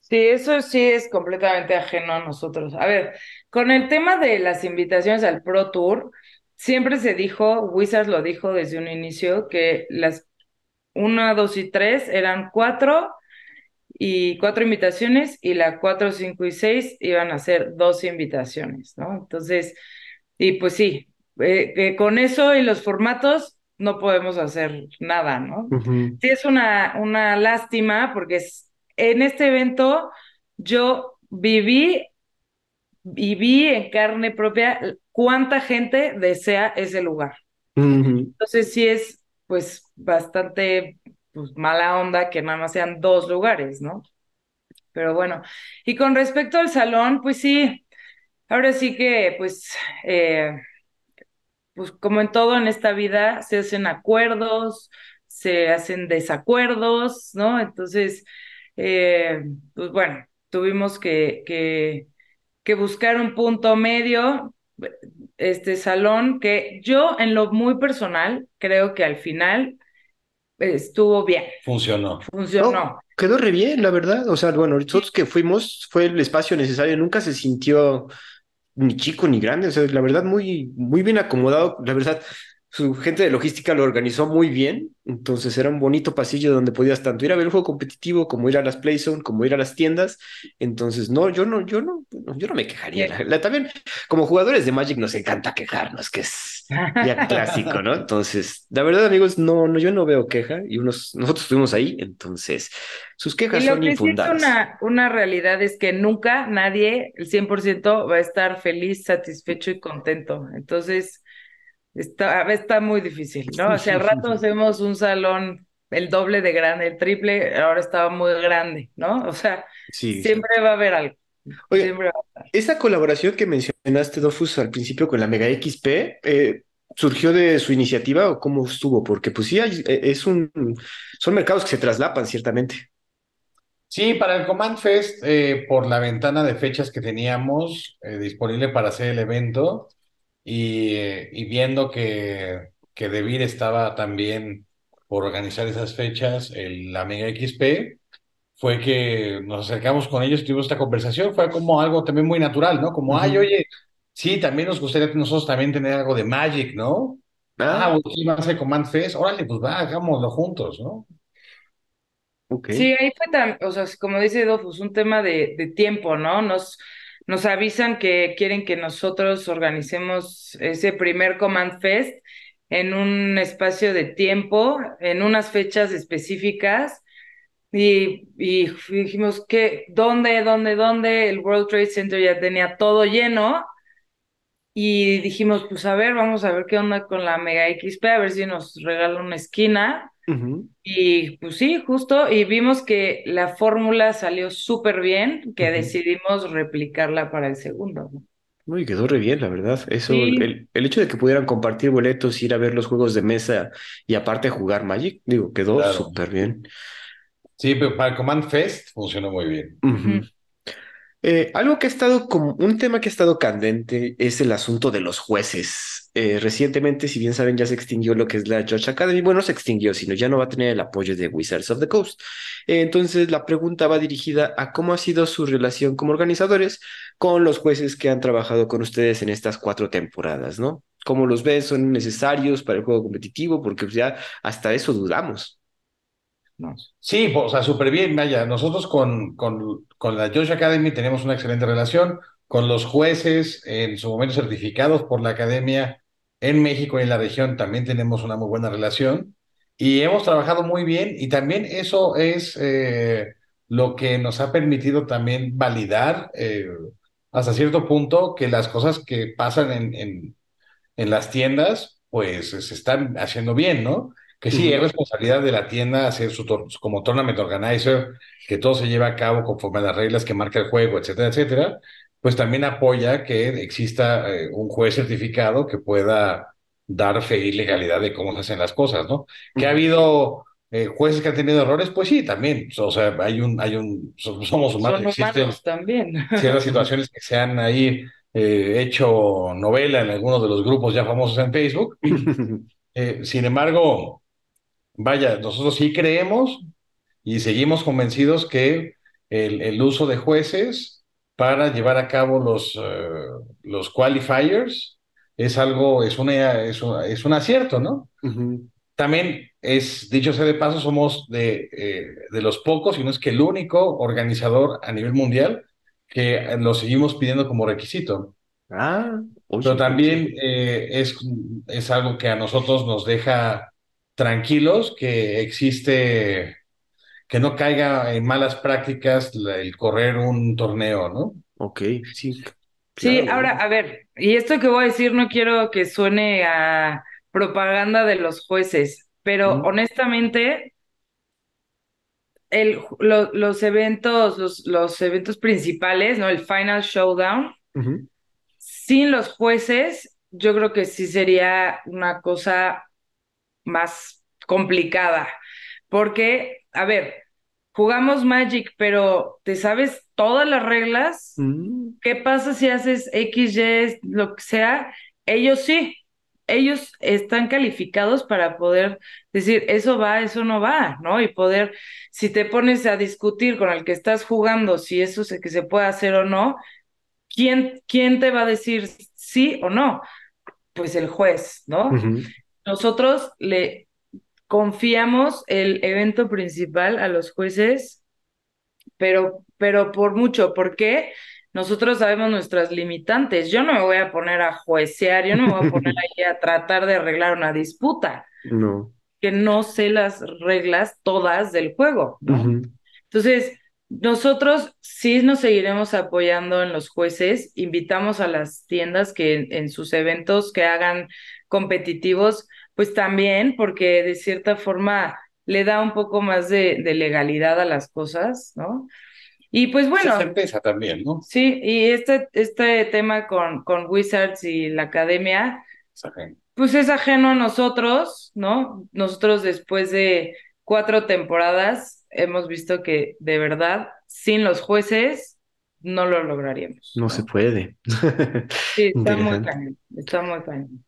Sí, eso sí es completamente ajeno a nosotros. A ver, con el tema de las invitaciones al Pro Tour, siempre se dijo, Wizards lo dijo desde un inicio, que las 1, 2 y 3 eran cuatro y cuatro invitaciones y la 4, 5 y 6 iban a ser dos invitaciones, ¿no? Entonces, y pues sí, eh, con eso y los formatos no podemos hacer nada, ¿no? Sí es una, una lástima porque es en este evento yo viví y vi en carne propia cuánta gente desea ese lugar. Entonces sí es pues bastante pues, mala onda que nada más sean dos lugares, ¿no? Pero bueno, y con respecto al salón, pues sí, ahora sí que pues, eh, pues como en todo en esta vida, se hacen acuerdos, se hacen desacuerdos, ¿no? Entonces, eh, pues bueno, tuvimos que, que, que, buscar un punto medio, este salón, que yo en lo muy personal creo que al final estuvo bien. Funcionó. Funcionó. quedó re bien, la verdad. O sea, bueno, nosotros que fuimos fue el espacio necesario, nunca se sintió ni chico ni grande, o sea, la verdad muy, muy bien acomodado, la verdad su gente de logística lo organizó muy bien, entonces era un bonito pasillo donde podías tanto ir a ver el juego competitivo como ir a las Playzone, como ir a las tiendas. Entonces, no, yo no, yo no, yo no me quejaría. también, como jugadores de Magic nos encanta quejarnos, que es ya clásico, ¿no? Entonces, la verdad, amigos, no, no, yo no veo queja y unos, nosotros estuvimos ahí, entonces sus quejas y lo que infundadas. Sí una, una realidad es que nunca nadie, el 100%, va a estar feliz, satisfecho y contento. Entonces, Está, está muy difícil, ¿no? O sea, al rato hacemos un salón el doble de grande, el triple, ahora estaba muy grande, ¿no? O sea, siempre va a haber algo. Oye, esa colaboración que mencionaste, Dofus, al principio con la Mega XP, eh, ¿surgió de su iniciativa o cómo estuvo? Porque pues sí, eh, es un, son mercados que se traslapan, ciertamente. Sí, para el Command Fest, eh, por la ventana de fechas que teníamos disponible para hacer el evento, y, viendo que, que Devir estaba también por organizar esas fechas, el, la Mega XP, fue que nos acercamos con ellos tuvimos esta conversación, fue como algo también muy natural, ¿no? Como, ay, oye, sí, también nos gustaría nosotros también tener algo de Magic, ¿no? Ah, aquí va a ser Command Fest, órale, pues va, hagámoslo juntos, ¿no? Okay. Sí, ahí fue tan, o sea, como dice Dofus, un tema de, de tiempo, ¿no? Nos, nos avisan que quieren que nosotros organicemos ese primer Command Fest en un espacio de tiempo, en unas fechas específicas. Y, dijimos que, ¿dónde, dónde, dónde? El World Trade Center ya tenía todo lleno. Y dijimos, pues a ver, vamos a ver qué onda con la Mega XP, a ver si nos regala una esquina. Y pues sí, justo, y vimos que la fórmula salió súper bien, que decidimos replicarla para el segundo. Uy, quedó re bien, la verdad. Eso, el, el, hecho de que pudieran compartir boletos, ir a ver los juegos de mesa y aparte jugar Magic, digo, quedó súper bien. Sí, pero para el Command Fest funcionó muy bien. Eh, algo que ha estado como un tema que ha estado candente es el asunto de los jueces. Eh, recientemente, si bien saben, ya se extinguió lo que es la Judge Academy. Bueno, no se extinguió, sino ya no va a tener el apoyo de Wizards of the Coast. Entonces, la pregunta va dirigida a cómo ha sido su relación como organizadores con los jueces que han trabajado con ustedes en estas cuatro temporadas, ¿no? ¿Cómo los ven? ¿Son necesarios para el juego competitivo? Porque ya hasta eso dudamos. Sí, o sea, súper bien, vaya. Nosotros con, con, con la Josh Academy tenemos una excelente relación. Con los jueces, en su momento certificados por la academia en México y en la región, también tenemos una muy buena relación. Y hemos trabajado muy bien y también eso es eh, lo que nos ha permitido también validar eh, hasta cierto punto que las cosas que pasan en, en, en las tiendas, pues se están haciendo bien, ¿no? que sí, es responsabilidad de la tienda hacer su como tournament organizer, que todo se lleve a cabo conforme a las reglas que marca el juego, etcétera, etcétera, pues también apoya que exista eh, un juez certificado que pueda dar fe y legalidad de cómo se hacen las cosas, ¿no? Que ha habido eh, jueces que han tenido errores, pues sí, también. O sea, hay un, hay un, somos humanos, Son existen también. ciertas situaciones que se han ahí eh, hecho novela en algunos de los grupos ya famosos en Facebook. Eh, sin embargo, vaya, nosotros sí creemos y seguimos convencidos que el, el uso de jueces para llevar a cabo los, eh, los qualifiers es algo, es, una, es, un, es un acierto, ¿no? También es, dicho sea de paso, somos de, eh, de los pocos, y no es que el único organizador a nivel mundial que lo seguimos pidiendo como requisito. Ah, oye, Pero también eh, es, es algo que a nosotros nos deja tranquilos, que existe, que no caiga en malas prácticas la- el correr un torneo, ¿no? Ok, sí, Sí, claro, ahora, ¿no? a ver, y esto que voy a decir no quiero que suene a propaganda de los jueces, pero honestamente, el, lo- los eventos, los, los eventos principales, ¿no? El Final Showdown, sin los jueces, yo creo que sí sería una cosa más complicada, porque, a ver, jugamos Magic, pero ¿te sabes todas las reglas? mm, ¿Qué pasa si haces X, Y, lo que sea? Ellos sí, ellos están calificados para poder decir, eso va, eso no va, ¿no? Y poder, si te pones a discutir con el que estás jugando, si eso se, que se puede hacer o no, ¿quién, quién te va a decir sí o no? Pues el juez, ¿no? Nosotros le confiamos el evento principal a los jueces pero, pero por mucho, porque nosotros sabemos nuestras limitantes. Yo no me voy a poner a juecear, yo no me voy a poner ahí a tratar de arreglar una disputa, No. que no sé las reglas todas del juego. Entonces, nosotros sí nos seguiremos apoyando en los jueces, invitamos a las tiendas que en, en sus eventos que hagan competitivos, pues también, porque de cierta forma le da un poco más de, de legalidad a las cosas, ¿no? Y pues Esa bueno, certeza también, ¿no? sí, y este, este tema con, con Wizards y la academia, pues es ajeno a nosotros, ¿no? Nosotros después de cuatro temporadas hemos visto que de verdad, sin los jueces, no lo lograríamos. No se puede. Sí, está muy cañón, está muy cañón.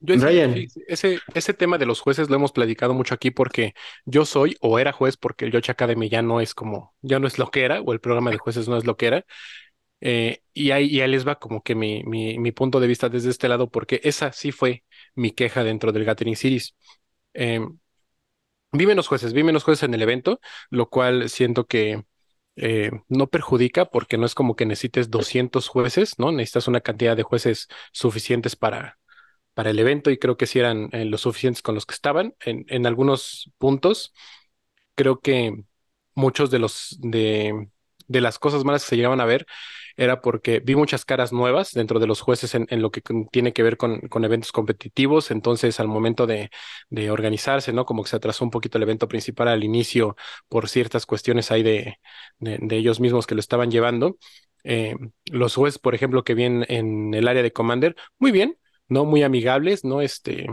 Yo fíjese, ese, ese tema de los jueces lo hemos platicado mucho aquí porque yo soy o era juez porque el Yocha Academy ya no es como, ya no es lo que era, o el programa de jueces no es lo que era. Eh, y ahí, y ahí les va como que mi, mi, mi punto de vista desde este lado, porque esa sí fue mi queja dentro del Gathering Series. Eh, vi menos jueces, vi menos jueces en el evento, lo cual siento que eh, no perjudica porque no es como que necesites 200 jueces, ¿no? Necesitas una cantidad de jueces suficientes para, para el evento y creo que sí eran eh, los suficientes con los que estaban. En, algunos puntos, creo que muchos de los de, de las cosas malas que se llegaban a ver era porque vi muchas caras nuevas dentro de los jueces en, lo que tiene que ver con, con eventos competitivos. Entonces, al momento de, de organizarse, ¿no? Como que se atrasó un poquito el evento principal al inicio por ciertas cuestiones ahí de, de, de ellos mismos que lo estaban llevando. Eh, los jueces, por ejemplo, que vienen en el área de Commander, muy bien, ¿no? Muy amigables, ¿no? Este,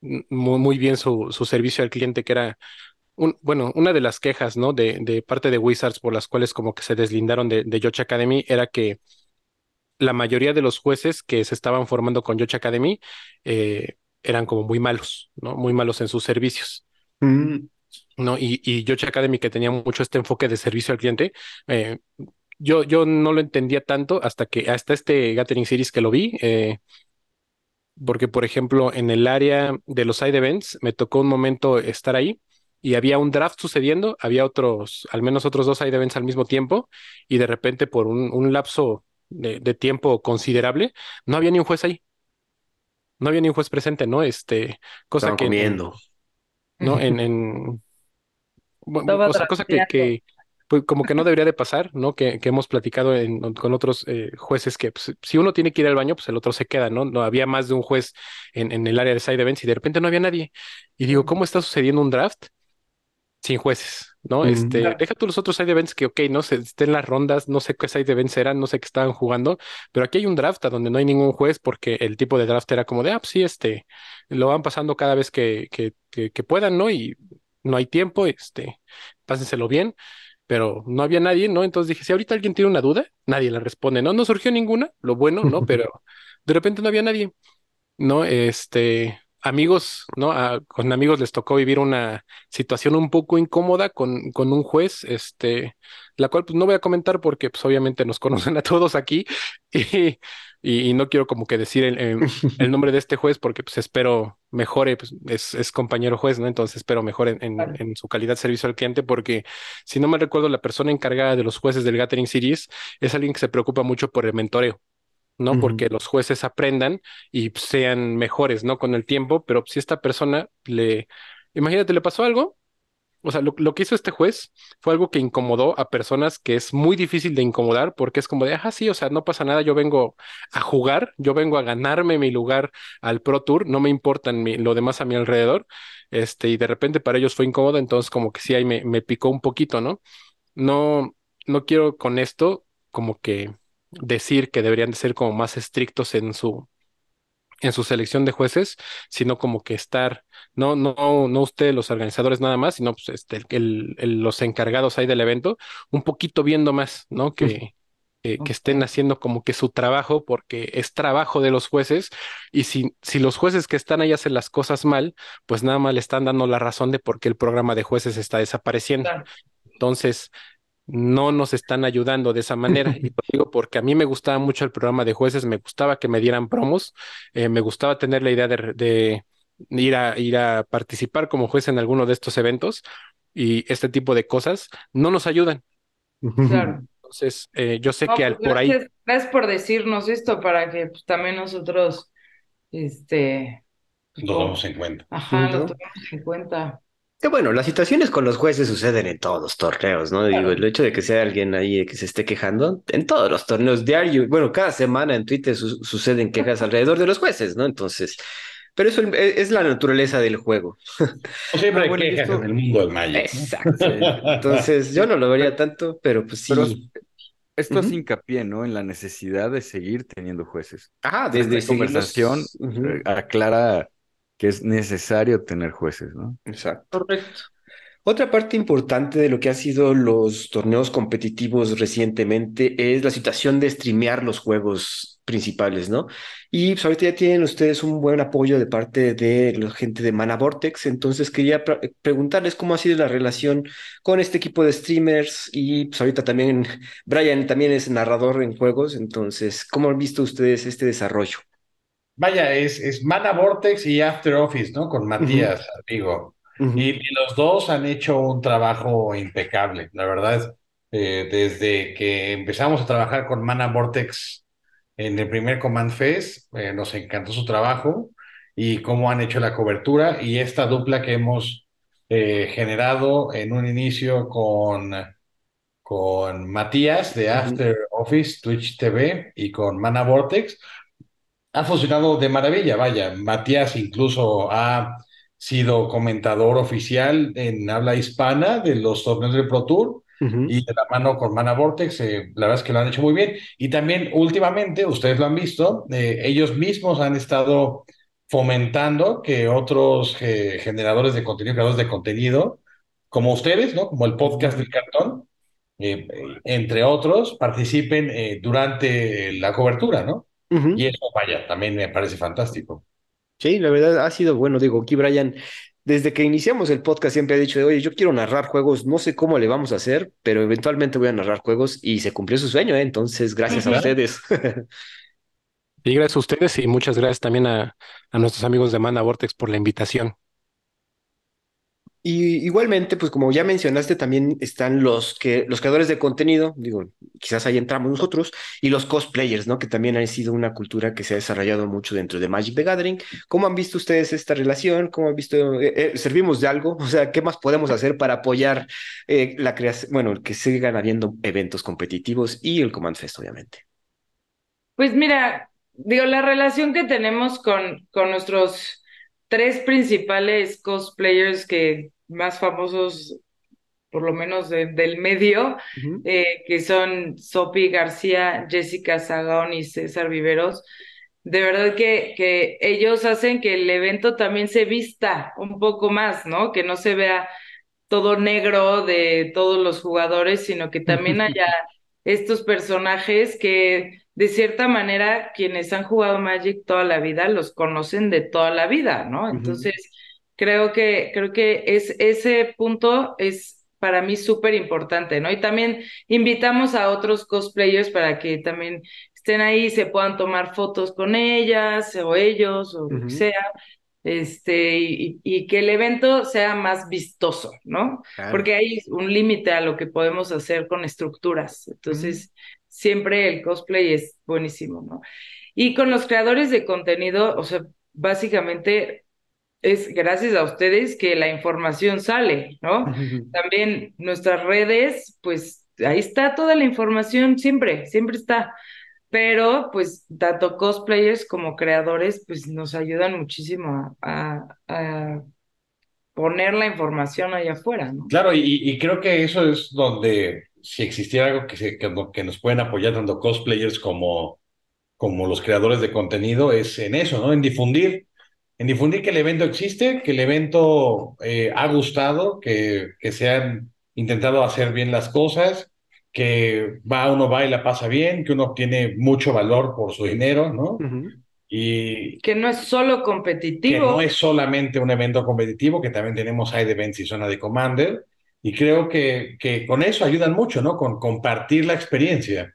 muy, muy bien su, su servicio al cliente, que era un, bueno, una de las quejas, ¿no? De, de parte de Wizards por las cuales como que se deslindaron de, de Yocha Academy era que la mayoría de los jueces que se estaban formando con Yocha Academy eh, eran como muy malos, ¿no? Muy malos en sus servicios. Mm, ¿no? Y, y Yocha Academy, que tenía mucho este enfoque de servicio al cliente, eh, yo, yo no lo entendía tanto hasta que, hasta este Gathering Series que lo vi, eh, porque, por ejemplo, en el área de los side events, me tocó un momento estar ahí y había un draft sucediendo, había otros, al menos otros dos side events al mismo tiempo, y de repente, por un, un lapso de, de tiempo considerable, no había ni un juez ahí, no había ni un juez presente, ¿no? Este, cosa que en- en- comiendo. ¿no? En, en, bu- Estaba o sea, cosa que pues, como que no debería de pasar, ¿no? Que, que hemos platicado en- con otros eh, jueces que pues, si uno tiene que ir al baño, pues el otro se queda, ¿no? No había más de un juez en, en el área de side events y de repente no había nadie. Y digo, ¿cómo está sucediendo un draft sin jueces? ¿No? Mm. Este, deja tú los otros side events que, ok, no sé, estén las rondas, no sé qué side events eran, no sé qué estaban jugando, pero aquí hay un draft a donde no hay ningún juez porque el tipo de draft era como de, ah, pues sí, este, lo van pasando cada vez que, que, que, que puedan, ¿no? Y no hay tiempo, este, pásenselo bien, pero no había nadie, ¿no? Entonces dije, si ahorita alguien tiene una duda, nadie le responde, ¿no? No surgió ninguna, lo bueno, ¿no? Pero de repente no había nadie, ¿no? Este, amigos, ¿no? con amigos les tocó vivir una situación un poco incómoda con, con un juez, este, la cual pues no voy a comentar porque pues obviamente nos conocen a todos aquí y, y, no quiero como que decir el, el, nombre de este juez porque pues espero mejore, pues es, es compañero juez, ¿no? Entonces espero mejore en, en, su calidad de servicio al cliente porque si no me recuerdo la persona encargada de los jueces del Gathering Series es alguien que se preocupa mucho por el mentoreo. ¿no? Porque los jueces aprendan y sean mejores, ¿no? Con el tiempo, pero si esta persona le, imagínate, le pasó algo, o sea, lo, que hizo este juez fue algo que incomodó a personas que es muy difícil de incomodar porque es como de, ah, sí, o sea, no pasa nada, yo vengo a jugar, yo vengo a ganarme mi lugar al Pro Tour, no me importa lo demás a mi alrededor, este, y de repente para ellos fue incómodo, entonces como que sí ahí me, me picó un poquito, ¿no? No, no quiero con esto como que decir que deberían de ser como más estrictos en su en su selección de jueces, sino como que estar, no, no, no ustedes los organizadores nada más, sino pues este, el, los encargados ahí del evento, un poquito viendo más, ¿no? Que, que, estén haciendo como que su trabajo, porque es trabajo de los jueces, y si, si los jueces que están ahí hacen las cosas mal, pues nada más le están dando la razón de por qué el programa de jueces está desapareciendo. Entonces, no nos están ayudando de esa manera. Y lo digo porque a mí me gustaba mucho el programa de jueces, me gustaba que me dieran promos, eh, me gustaba tener la idea de, ir, a, ir a participar como juez en alguno de estos eventos y este tipo de cosas no nos ayudan. Claro. Entonces, eh, yo sé que pues por ahí... Gracias por decirnos esto para que pues, también nosotros, este... Lo tomemos en cuenta. Ajá, lo tomemos en cuenta. Que bueno, las situaciones con los jueces suceden en todos los torneos, ¿no? Digo, el hecho de que sea alguien ahí que se esté quejando, en todos los torneos diarios, bueno, cada semana en Twitter suceden quejas alrededor de los jueces, ¿no? Entonces, pero eso es la naturaleza del juego. Siempre hay quejas en el mundo del Magic. Exacto. Entonces, yo no lo vería tanto, pero pues sí. esto hace hincapié, ¿no? En la necesidad de seguir teniendo jueces. Ah, desde Esta conversación eh, aclara que es necesario tener jueces, ¿no? Exacto. Correcto. Otra parte importante de lo que han sido los torneos competitivos recientemente es la situación de streamear los juegos principales, ¿no? Y pues ahorita ya tienen ustedes un buen apoyo de parte de la gente de Mana Vortex, entonces quería preguntarles cómo ha sido la relación con este equipo de streamers y pues ahorita también Brian también es narrador en juegos, entonces, ¿cómo han visto ustedes este desarrollo? Vaya, es, es Mana Vortex y After Office, ¿no? Con Matías, amigo. y, los dos han hecho un trabajo impecable, la verdad. Eh, desde que empezamos a trabajar con Mana Vortex en el primer Command Fest, eh, nos encantó su trabajo y cómo han hecho la cobertura y esta dupla que hemos eh, generado en un inicio con, con Matías de After Office, Twitch TV y con Mana Vortex ha funcionado de maravilla, vaya. Matías incluso ha sido comentador oficial en habla hispana de los torneos del Pro Tour y de la mano con Mana Vortex, eh, la verdad es que lo han hecho muy bien. Y también últimamente, ustedes lo han visto, eh, ellos mismos han estado fomentando que otros eh, generadores de contenido, creadores de contenido, como ustedes, ¿no? Como el podcast del cartón, entre otros, participen durante la cobertura, ¿no? Y eso, vaya, también me parece fantástico. Sí, la verdad ha sido bueno. Digo, aquí Brian, desde que iniciamos el podcast siempre ha dicho, oye, yo quiero narrar juegos, no sé cómo le vamos a hacer, pero eventualmente voy a narrar juegos y se cumplió su sueño, ¿eh? entonces gracias a ustedes. y gracias a ustedes y muchas gracias también a, a nuestros amigos de Mana Vortex por la invitación. Y igualmente, pues como ya mencionaste, también están los que los creadores de contenido, digo, quizás ahí entramos nosotros, y los cosplayers, ¿no? Que también ha sido una cultura que se ha desarrollado mucho dentro de Magic the Gathering. ¿Cómo han visto ustedes esta relación? ¿Cómo han visto? Eh, eh, ¿Servimos de algo? O sea, ¿qué más podemos hacer para apoyar eh, la creación, bueno, que sigan habiendo eventos competitivos y el Command Fest, obviamente? Pues mira, digo, la relación que tenemos con, con nuestros tres principales cosplayers que más famosos, por lo menos del medio, eh, que son Sophie García, Jessica Sagón y César Viveros. De verdad que, que ellos hacen que el evento también se vista un poco más, ¿no? Que no se vea todo negro de todos los jugadores, sino que también haya estos personajes que de cierta manera quienes han jugado Magic toda la vida los conocen de toda la vida, ¿no? Entonces, creo que creo que es ese punto es para mí súper importante, ¿no? Y también invitamos a otros cosplayers para que también estén ahí, se puedan tomar fotos con ellas o ellos o lo que sea, este, y, que el evento sea más vistoso, ¿no? Porque hay un límite a lo que podemos hacer con estructuras. Entonces, siempre el cosplay es buenísimo, ¿no? Y con los creadores de contenido, o sea, básicamente es gracias a ustedes que la información sale, ¿no? También nuestras redes, pues ahí está toda la información, siempre, siempre está pero pues tanto cosplayers como creadores pues nos ayudan muchísimo a, poner la información allá afuera, ¿no? Claro, y, creo que eso es donde si existiera algo que, se, que, nos pueden apoyar tanto cosplayers como, como los creadores de contenido es en eso, ¿no? En difundir, en difundir que el evento existe, que el evento eh, ha gustado, que, que se han intentado hacer bien las cosas que va, uno va y la pasa bien, que uno obtiene mucho valor por su dinero, ¿no? Y que no es solo competitivo. Que no es solamente un evento competitivo, que también tenemos side events y zona de Commander. Y creo que, que con eso ayudan mucho, ¿no? Con compartir la experiencia.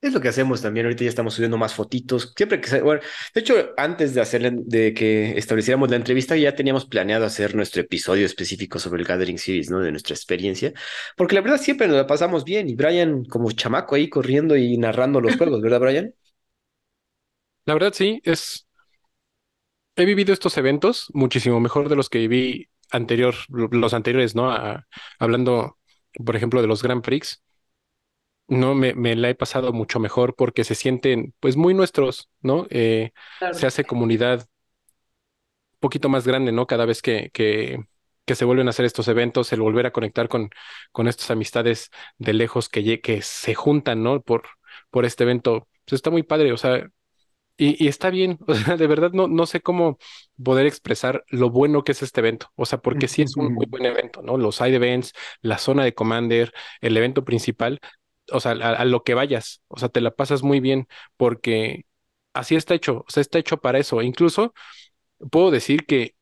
Es lo que hacemos también. Ahorita ya estamos subiendo más fotitos. Siempre que bueno, de hecho, antes de hacer de que estableciéramos la entrevista, ya teníamos planeado hacer nuestro episodio específico sobre el Gathering Series, ¿no? De nuestra experiencia. Porque la verdad siempre nos la pasamos bien. Y Brian, como chamaco ahí corriendo y narrando los juegos, ¿verdad, Brian? La verdad, sí, es. He vivido estos eventos muchísimo mejor de los que viví anterior, los anteriores, ¿no? hablando, por ejemplo, de los Grand Prix no me, me, la he pasado mucho mejor porque se sienten pues muy nuestros, ¿no? Eh, se hace comunidad un poquito más grande, ¿no? Cada vez que, que, que, se vuelven a hacer estos eventos, el volver a conectar con, con estas amistades de lejos que, que se juntan, ¿no? Por, por este evento, pues está muy padre, o sea, y, y, está bien, o sea, de verdad no, no sé cómo poder expresar lo bueno que es este evento, o sea, porque sí es un muy buen evento, ¿no? Los side events, la zona de Commander, el evento principal, o sea, a, lo que vayas, o sea, te la pasas muy bien porque así está hecho, o sea, está hecho para eso. Incluso puedo decir que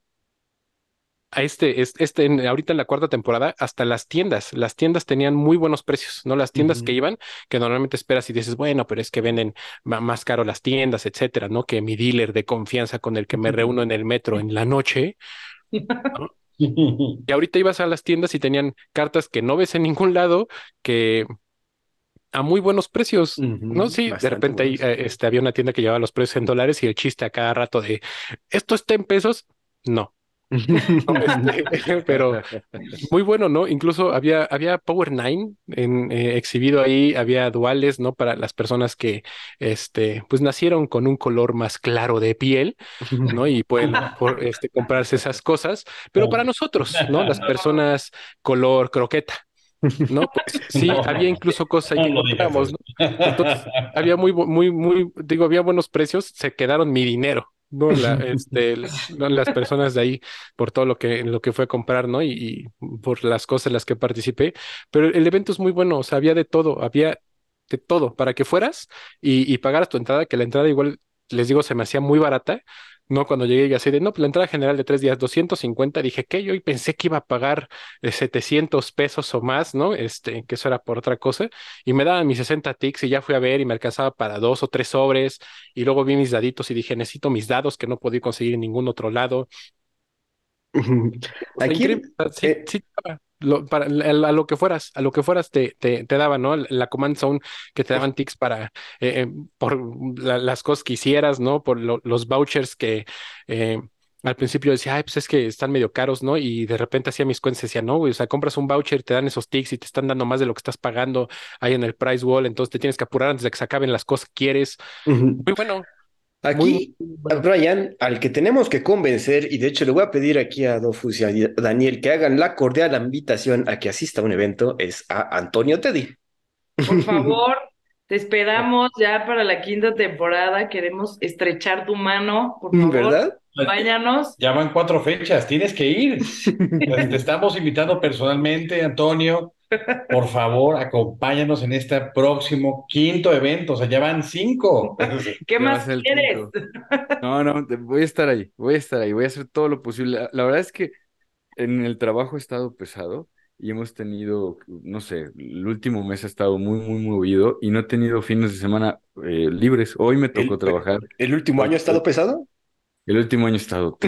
a este, este, ahorita en la cuarta temporada, hasta las tiendas, las tiendas tenían muy buenos precios, ¿no? Las tiendas que iban, que normalmente esperas y dices, bueno, pero es que venden más caro las tiendas, etcétera, ¿no? Que mi dealer de confianza con el que me reúno en el metro en la noche. Y ahorita ibas a las tiendas y tenían cartas que no ves en ningún lado, que a muy buenos precios, ¿no? Sí, de repente ahí, eh, este, había una tienda que llevaba los precios en dólares y el chiste a cada rato de, ¿esto está en pesos? No. Este, pero muy bueno, ¿no? Incluso había, había Power Nine en, eh, exhibido ahí, había duales, ¿no? Para las personas que, este, pues nacieron con un color más claro de piel, ¿no? Y pueden este, comprarse esas cosas, pero para nosotros, ¿no? Las personas color croqueta, ¿no? Pues sí, había incluso cosas ahí que compramos, ¿no? Entonces, había muy, muy, muy, digo, había buenos precios, se quedaron mi dinero, ¿no? La, este, las personas de ahí por todo lo que, lo que fue a comprar, ¿no? Y, por las cosas en las que participé, pero el evento es muy bueno, o sea, había de todo, había de todo para que fueras y, y pagaras tu entrada, que la entrada igual, les digo, se me hacía muy barata, no, cuando llegué y así de, no, pues la entrada general de tres días, 250, dije que yo y pensé que iba a pagar 700 eh, pesos o más, ¿no? Este, que eso era por otra cosa, y me daban mis 60 tics y ya fui a ver y me alcanzaba para dos o tres sobres, y luego vi mis daditos y dije, necesito mis dados que no podía conseguir en ningún otro lado. Aquí, sí, eh, sí, para, a lo que fueras, a lo que fueras te, te, te daban, ¿no? La command zone que te daban tics para, eh, eh, por las cosas que hicieras, ¿no? Por los vouchers que eh, al principio decía, ay, pues es que están medio caros, ¿no? Y de repente hacía mis cuentas y decía, no, o sea, compras un voucher, te dan esos tics y te están dando más de lo que estás pagando ahí en el price wall, entonces te tienes que apurar antes de que se acaben las cosas que quieres. Muy bueno, Aquí, Brian, al que tenemos que convencer, y de hecho le voy a pedir aquí a Dofus y a Daniel que hagan la cordial invitación a que asista a un evento, es a Antonio Teddy. Por favor, te esperamos ya para la quinta temporada. Queremos estrechar tu mano, por favor. ¿Verdad? acompáñanos. Ya van cuatro fechas, tienes que ir. Te estamos invitando personalmente, Antonio. Por favor, acompáñanos en este próximo quinto evento. O sea, ya van cinco. ¿Qué más quieres? quinto. No, no, te- voy a estar ahí, voy a estar ahí, voy a hacer todo lo posible. La, la verdad es que en el trabajo he estado pesado y hemos tenido, no sé, el último mes ha estado muy, muy movido y no he tenido fines de semana eh, libres. Hoy me tocó El- trabajar. ¿El último año ha estado pesado? El último año he estado.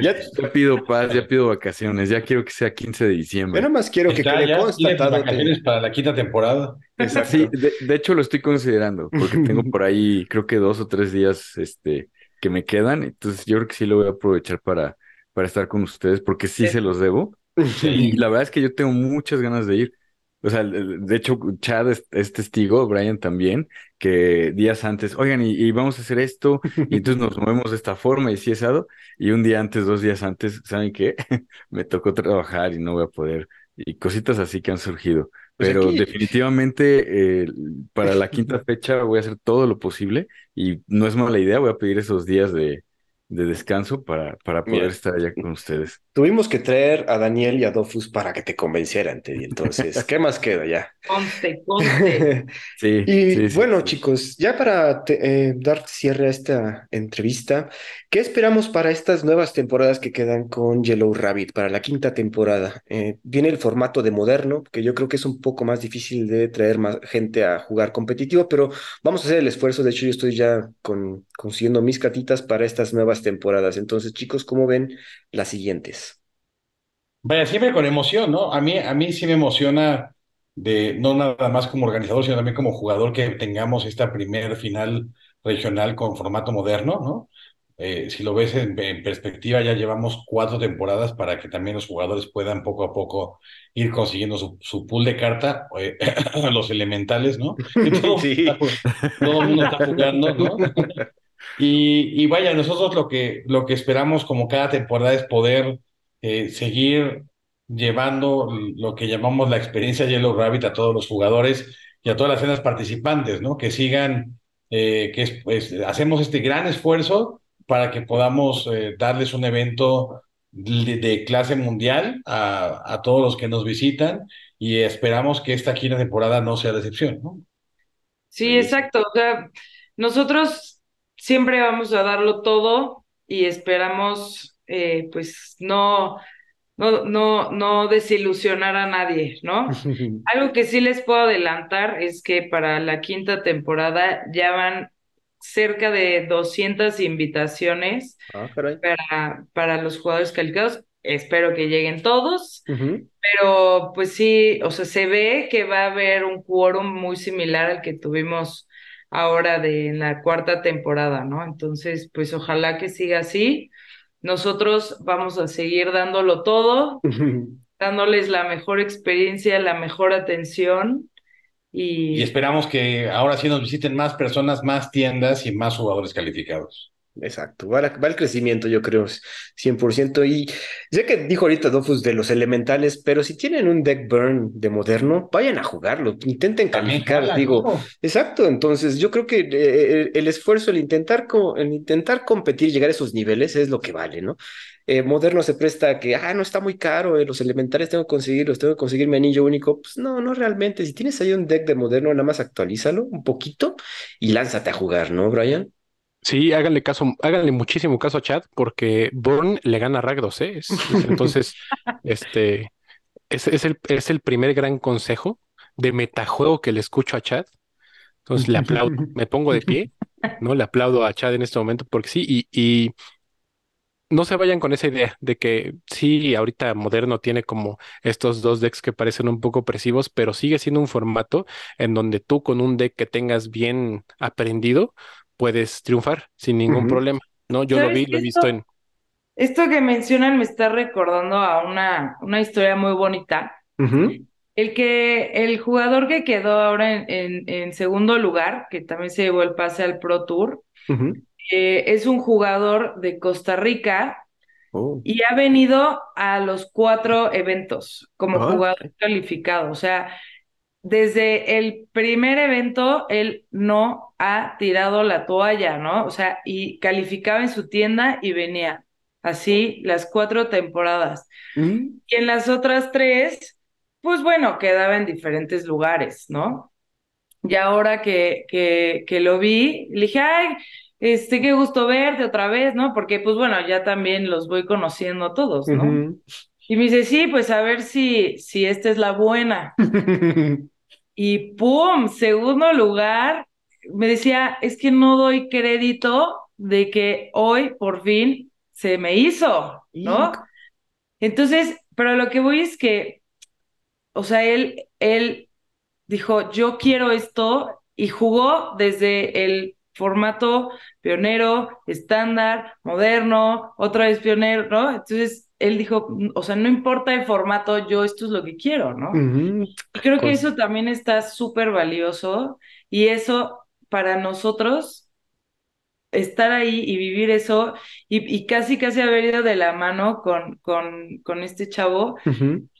Ya, pido paz, ya pido vacaciones, ya quiero que sea 15 de yo diciembre. nada más quiero que Está, quede ya constatado que... vacaciones para la quinta temporada. Exacto. Sí, de, de hecho lo estoy considerando, porque tengo por ahí creo que dos o tres días este, que me quedan, entonces yo creo que sí lo voy a aprovechar para, para estar con ustedes, porque sí se los debo. Y la verdad es que yo tengo muchas ganas de ir. O sea, de hecho, Chad es, es testigo, Brian también, que días antes, oigan, y, y vamos a hacer esto, y entonces nos movemos de esta forma, y sí es eso, y un día antes, dos días antes, ¿saben qué? Me tocó trabajar y no voy a poder, y cositas así que han surgido. Pues Pero aquí- definitivamente eh, para la quinta fecha voy a hacer todo lo posible, y no es mala idea, voy a pedir esos días de, de descanso para, para poder Mira. estar allá con ustedes. Tuvimos que traer a Daniel y a Dofus para que te convencieran, Teddy. Entonces, ¿qué más queda ya? Conste, conste. Sí, Y sí, sí, bueno, sí. chicos, ya para te- eh, dar cierre a esta entrevista, ¿qué esperamos para estas nuevas temporadas que quedan con Yellow Rabbit, para la quinta temporada? Eh, viene el formato de moderno, que yo creo que es un poco más difícil de traer más gente a jugar competitivo, pero vamos a hacer el esfuerzo. De hecho, yo estoy ya con, consiguiendo mis catitas para estas nuevas temporadas. Entonces, chicos, ¿cómo ven las siguientes? Vaya, siempre con emoción, ¿no? A mí, a mí sí me emociona de no nada más como organizador, sino también como jugador que tengamos esta primer final regional con formato moderno, ¿no? Eh, si lo ves en, en perspectiva, ya llevamos cuatro temporadas para que también los jugadores puedan poco a poco ir consiguiendo su, su pool de carta, eh, los elementales, ¿no? Todo, Sí. todo el mundo está jugando, ¿no? Y, y vaya, nosotros lo que, lo que esperamos como cada temporada es poder eh, seguir llevando lo que llamamos la experiencia Yellow Rabbit a todos los jugadores y a todas las cenas participantes, ¿no? Que sigan, eh, que es, pues, hacemos este gran esfuerzo para que podamos eh, darles un evento de, clase mundial a, a todos los que nos visitan y esperamos que esta quinta temporada no sea decepción, ¿no? Sí, exacto. O sea, nosotros siempre vamos a darlo todo y esperamos, eh, pues, no, no, no, no desilusionar a nadie, ¿no? Algo que sí les puedo adelantar es que para la quinta temporada ya van cerca de 200 invitaciones Ah, para, para los jugadores calificados. Espero que lleguen todos. Pero pues sí, o sea, se ve que va a haber un quórum muy similar al que tuvimos ahora de en la cuarta temporada, ¿no? Entonces, pues ojalá que siga así. Nosotros vamos a seguir dándolo todo, dándoles la mejor experiencia, la mejor atención Y y esperamos que ahora sí nos visiten más personas, más tiendas y más jugadores calificados. Exacto, va, el crecimiento, yo creo, 100%. Y sé que dijo ahorita Dofus de los elementales, pero si tienen un deck burn de moderno, vayan a jugarlo, intenten calificar, digo. Exacto, entonces yo creo que eh, el, el esfuerzo, el intentar, el intentar competir, llegar a esos niveles es lo que vale, ¿no? Eh, moderno se presta a que, ah, no está muy caro, eh, los elementales tengo que conseguirlos, tengo que conseguir mi anillo único. Pues no, no realmente. Si tienes ahí un deck de moderno, nada más actualízalo un poquito y lánzate a jugar, ¿no, Brian? Sí, háganle caso, háganle muchísimo caso a Chad, porque Burn le gana a Ragdos, ¿eh? Es- es- entonces, este es, es el, es el primer gran consejo de metajuego que le escucho a Chad. Entonces le aplaudo, me pongo de pie, ¿no? Le aplaudo a Chad en este momento, porque sí, y, y no se vayan con esa idea de que sí, ahorita Moderno tiene como estos dos decks que parecen un poco opresivos, pero sigue siendo un formato en donde tú con un deck que tengas bien aprendido puedes triunfar sin ningún problema, ¿no? Yo lo ¿Sabes vi, lo he visto en... esto que mencionan me está recordando a una, una historia muy bonita. El que el jugador que quedó ahora en, en, en segundo lugar, que también se llevó el pase al Pro Tour, eh, es un jugador de Costa Rica Oh. y ha venido a los cuatro eventos como jugador calificado. O sea, desde el primer evento, él no ha tirado la toalla, ¿no? O sea, y calificaba en su tienda y venía. Así las cuatro temporadas. Mm. Y en las otras tres, pues bueno, quedaba en diferentes lugares, ¿no? Y ahora que, que, que lo vi, le dije, ay, este, qué gusto verte otra vez, ¿no? Porque, pues bueno, ya también los voy conociendo todos, ¿no? Y me dice, sí, pues a ver si, si esta es la buena. Y ¡pum! Segundo lugar, me decía, es que no doy crédito de que hoy por fin se me hizo, ¿no? Entonces, pero lo que voy es que, o sea, él, él dijo, yo quiero esto y jugó desde el formato pionero, estándar, moderno, otra vez pionero, ¿no? Entonces, él dijo, o sea, no importa el formato, yo esto es lo que quiero, ¿no? Y creo que eso también está súper valioso y eso para nosotros, estar ahí y vivir eso y, y casi, casi haber ido de la mano con, con, con este chavo.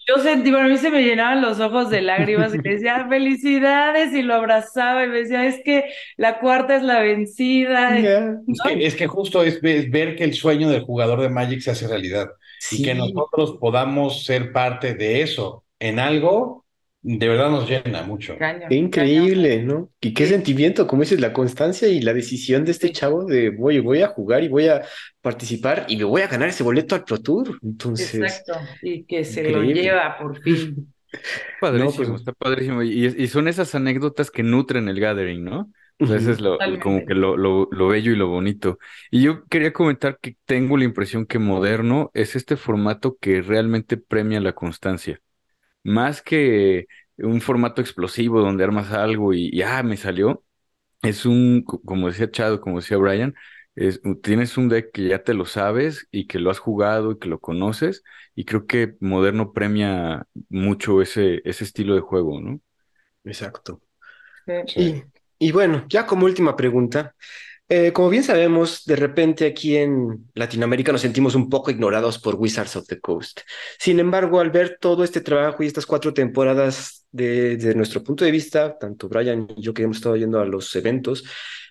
Yo sentí, bueno, a mí se me llenaban los ojos de lágrimas y le decía, felicidades, y lo abrazaba y me decía, es que la cuarta es la vencida. Es que, es que justo es, es ver que el sueño del jugador de Magic se hace realidad y que nosotros podamos ser parte de eso en algo, de verdad nos llena mucho. Caño, Qué increíble, ¿no? Y qué Sí. sentimiento, como dices, la constancia y la decisión de este Sí. chavo de voy, voy a jugar y voy a participar y me voy a ganar ese boleto al Pro Tour. Entonces, Exacto, y que se lo lleva por fin. Padrísimo, pues- está padrísimo. Y, y son esas anécdotas que nutren el gathering, ¿no? Eso es lo, Totalmente. como que lo, lo, lo bello y lo bonito. Y yo quería comentar que tengo la impresión que Moderno es este formato que realmente premia la constancia. Más que un formato explosivo donde armas algo y, y, ah, me salió. Es un, co- como decía Chado, como decía Brian, es, tienes un deck que ya te lo sabes y que lo has jugado y que lo conoces. Y creo que Moderno premia mucho ese, ese estilo de juego, ¿no? exacto. Sí. Y, y bueno, ya como última pregunta, eh, como bien sabemos, de repente aquí en Latinoamérica nos sentimos un poco ignorados por Wizards of the Coast. Sin embargo, al ver todo este trabajo y estas cuatro temporadas de- desde nuestro punto de vista, tanto Brian y yo que hemos estado yendo a los eventos,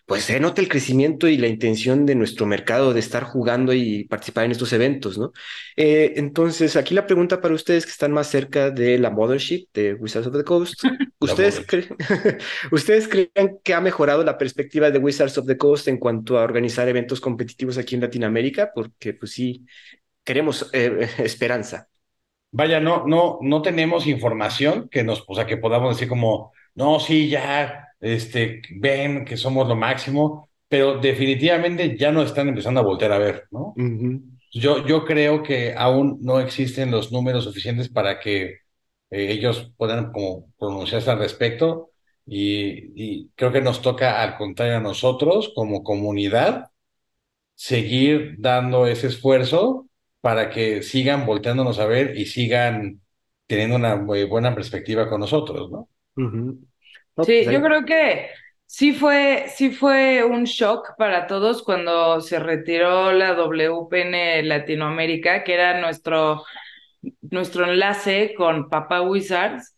pues se nota el crecimiento y la intención de nuestro mercado de estar jugando y participar en estos eventos, ¿no? Eh, entonces, aquí la pregunta para ustedes que están más cerca de la mothership de Wizards of the Coast, ¿ustedes, ¿ustedes creen que ha mejorado la perspectiva de Wizards of the Coast en cuanto a organizar eventos competitivos aquí en Latinoamérica? Porque, pues sí, queremos eh, esperanza. Vaya, no, no, no tenemos información que nos, o sea, que podamos decir como, no, sí, ya, este, ven que somos lo máximo, pero definitivamente ya nos están empezando a voltear a ver, ¿no? Ujú. Yo, yo creo que aún no existen los números suficientes para que eh, ellos puedan como pronunciarse al respecto y, y creo que nos toca al contrario a nosotros como comunidad seguir dando ese esfuerzo para que sigan volteándonos a ver y sigan teniendo una muy buena perspectiva con nosotros, ¿no? Ujú. No, Sí, pues ahí- yo creo que sí fue, sí fue un shock para todos cuando se retiró la WPN Latinoamérica, que era nuestro, nuestro enlace con Papa Wizards.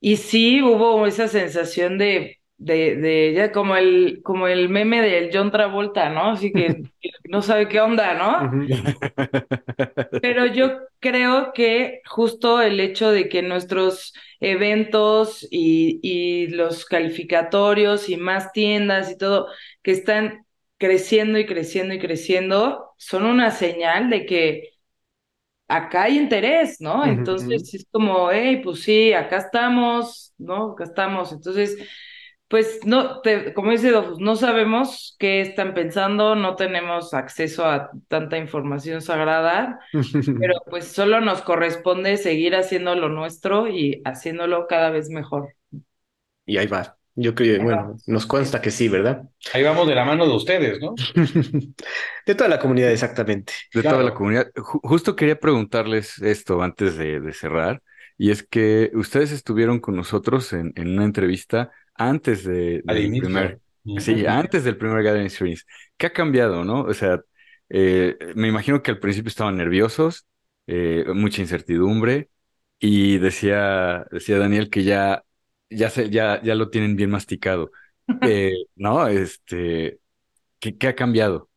Y sí hubo esa sensación de, de, de ya como el, como el meme del John Travolta, ¿no? Así que, que no sabe qué onda, ¿no? Pero yo creo que justo el hecho de que nuestros eventos y, y los calificatorios y más tiendas y todo que están creciendo y creciendo y creciendo son una señal de que acá hay interés, ¿no? Entonces es como, hey, pues sí, acá estamos, ¿no? Acá estamos. Entonces, pues no, te- como dice Dofus, no sabemos qué están pensando, no tenemos acceso a tanta información sagrada. Pero pues solo nos corresponde seguir haciendo lo nuestro y haciéndolo cada vez mejor. Y ahí va. Yo creo, bueno, nos consta que sí, ¿verdad? Ahí vamos de la mano de ustedes, ¿no? De toda la comunidad, exactamente. De Claro. toda la comunidad. Ju- justo quería preguntarles esto antes de, de cerrar, y es que ustedes estuvieron con nosotros en, en una entrevista antes de, del primer, sí, antes del primer Gathering Experience. ¿Qué ha cambiado, no? O sea, eh, me imagino que al principio estaban nerviosos, eh, mucha incertidumbre, y decía, decía Daniel que ya ya, se, ya, ya lo tienen bien masticado. Eh, ¿no? Este, ¿qué, ¿qué ha cambiado?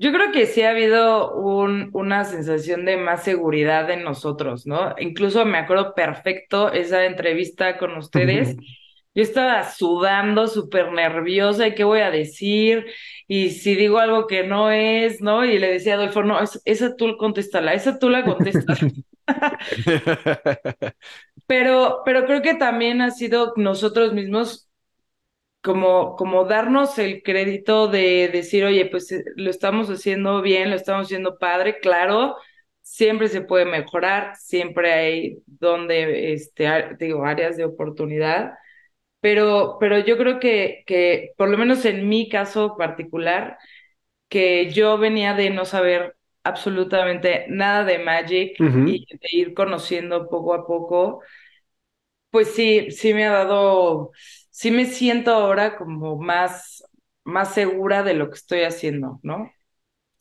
Yo creo que sí ha habido un, una sensación de más seguridad en nosotros, ¿no? Incluso me acuerdo perfecto esa entrevista con ustedes. Yo estaba sudando, súper nerviosa, ¿y qué voy a decir? Y si digo algo que no es, ¿no? Y le decía a Adolfo, no, esa tú contéstala, esa tú la contestas. pero, pero creo que también ha sido nosotros mismos como, como darnos el crédito de decir, oye, pues eh, lo estamos haciendo bien, lo estamos haciendo padre, claro, siempre se puede mejorar, siempre hay donde, este, digo, áreas de oportunidad, pero, pero yo creo que, que, por lo menos en mi caso particular, que yo venía de no saber absolutamente nada de Magic y de ir conociendo poco a poco, pues sí, sí me ha dado sí me siento ahora como más, más segura de lo que estoy haciendo, ¿no?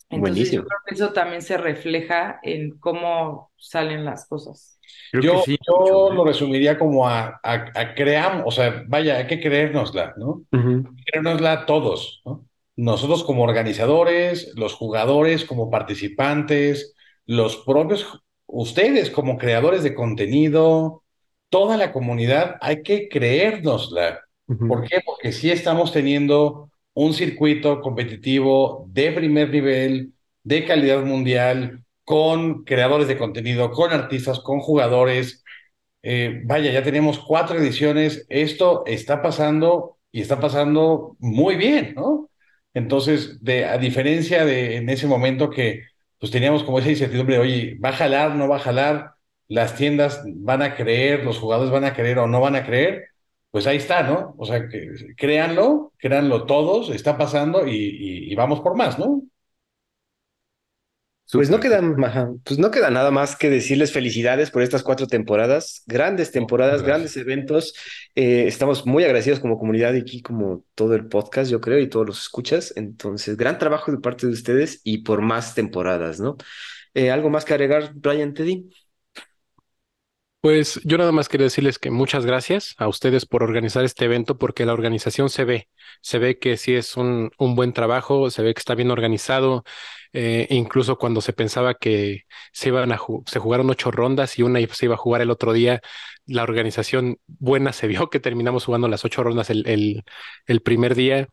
Entonces yo creo que eso también se refleja en cómo salen las cosas. yo, yo lo resumiría como a, a, creamos, o sea, vaya, hay que creérnosla, ¿no? Creérnosla todos, ¿no? Nosotros como organizadores, los jugadores como participantes, los propios, ustedes como creadores de contenido, toda la comunidad, hay que creérnosla. ¿Por qué? Porque sí estamos teniendo un circuito competitivo de primer nivel, de calidad mundial, con creadores de contenido, con artistas, con jugadores. Eh, vaya, ya tenemos cuatro ediciones. Esto está pasando y está pasando muy bien, ¿no? Entonces, de, a diferencia de en ese momento que pues teníamos como esa incertidumbre, oye, ¿va a jalar, no va a jalar? Las tiendas van a creer, los jugadores van a creer o no van a creer pues ahí está, ¿no? O sea, que, créanlo, créanlo todos, está pasando y, vamos por más, ¿no? Pues no, queda, pues no queda nada más que decirles felicidades por estas cuatro temporadas, grandes temporadas, grandes eventos. Eh, estamos muy agradecidos como comunidad y aquí, como todo el podcast, yo creo, y todos los escuchas. Entonces, gran trabajo de parte de ustedes y por más temporadas, ¿no? Eh, ¿Algo más que agregar, Brian Teddy? Pues yo nada más quería decirles que muchas gracias a ustedes por organizar este evento, porque la organización se ve, se ve que sí es un, un buen trabajo, se ve que está bien organizado, eh, incluso cuando se pensaba que se iban a se jugaron ocho rondas y una se iba a jugar el otro día, la organización buena se vio que terminamos jugando las ocho rondas el, el, el primer día.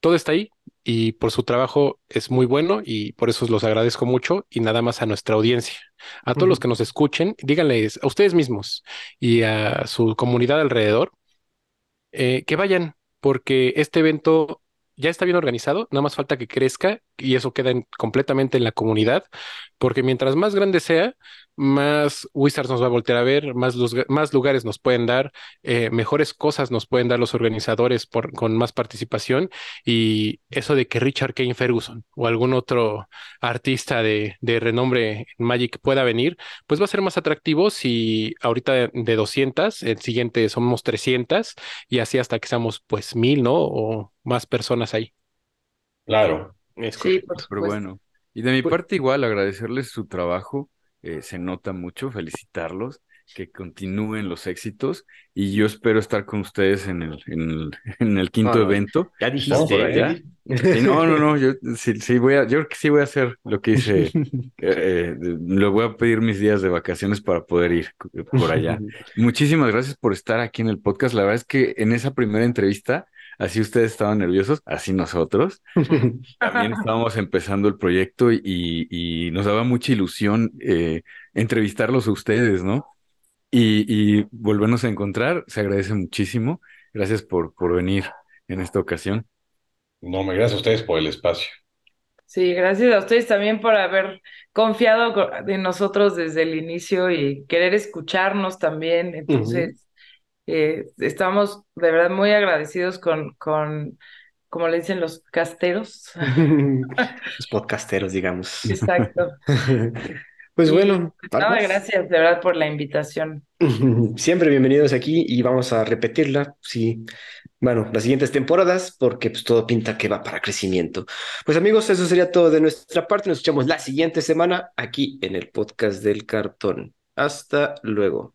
Todo está ahí, y por su trabajo es muy bueno y por eso los agradezco mucho y nada más a nuestra audiencia, a todos los que nos escuchen, díganles a ustedes mismos y a su comunidad alrededor eh, que vayan porque este evento ya está bien organizado, nada más falta que crezca y eso queda completamente en la comunidad, porque mientras más grande sea, más Wizards nos va a voltear a ver, más, más lugares nos pueden dar, eh, mejores cosas nos pueden dar los organizadores por, con más participación y eso de que Richard Kane Ferguson o algún otro artista de, de renombre en Magic pueda venir, pues va a ser más atractivo si ahorita de 200, el siguiente somos 300 y así hasta que seamos pues mil, ¿no? O más personas ahí. Claro. Sí, Pero bueno. Y de mi pues parte igual agradecerles su trabajo eh, se nota mucho, felicitarlos, que continúen los éxitos y yo espero estar con ustedes en el, en el, en el quinto evento. Ya dijiste, no, no, no, yo sí, sí, voy a, yo creo que sí voy a hacer lo que hice. Eh, eh, le voy a pedir mis días de vacaciones para poder ir por allá. Muchísimas gracias por estar aquí en el podcast. La verdad es que en esa primera entrevista Así ustedes estaban nerviosos, así nosotros. También estábamos empezando el proyecto y, nos daba mucha ilusión eh, entrevistarlos a ustedes, ¿no? Y, volvernos a encontrar, se agradece muchísimo. Gracias por, por venir en esta ocasión. No, me gracias a ustedes por el espacio. Sí, gracias a ustedes también por haber confiado en nosotros desde el inicio y querer escucharnos también. Entonces, eh, estamos de verdad muy agradecidos con, con, como le dicen los casteros. los podcasteros, digamos. Exacto. Pues bueno. gracias de verdad por la invitación. Siempre bienvenidos aquí y vamos a repetirla, sí, bueno, las siguientes temporadas, porque pues todo pinta que va para crecimiento. Pues amigos, eso sería todo de nuestra parte. Nos escuchamos la siguiente semana aquí en el podcast del cartón. Hasta luego.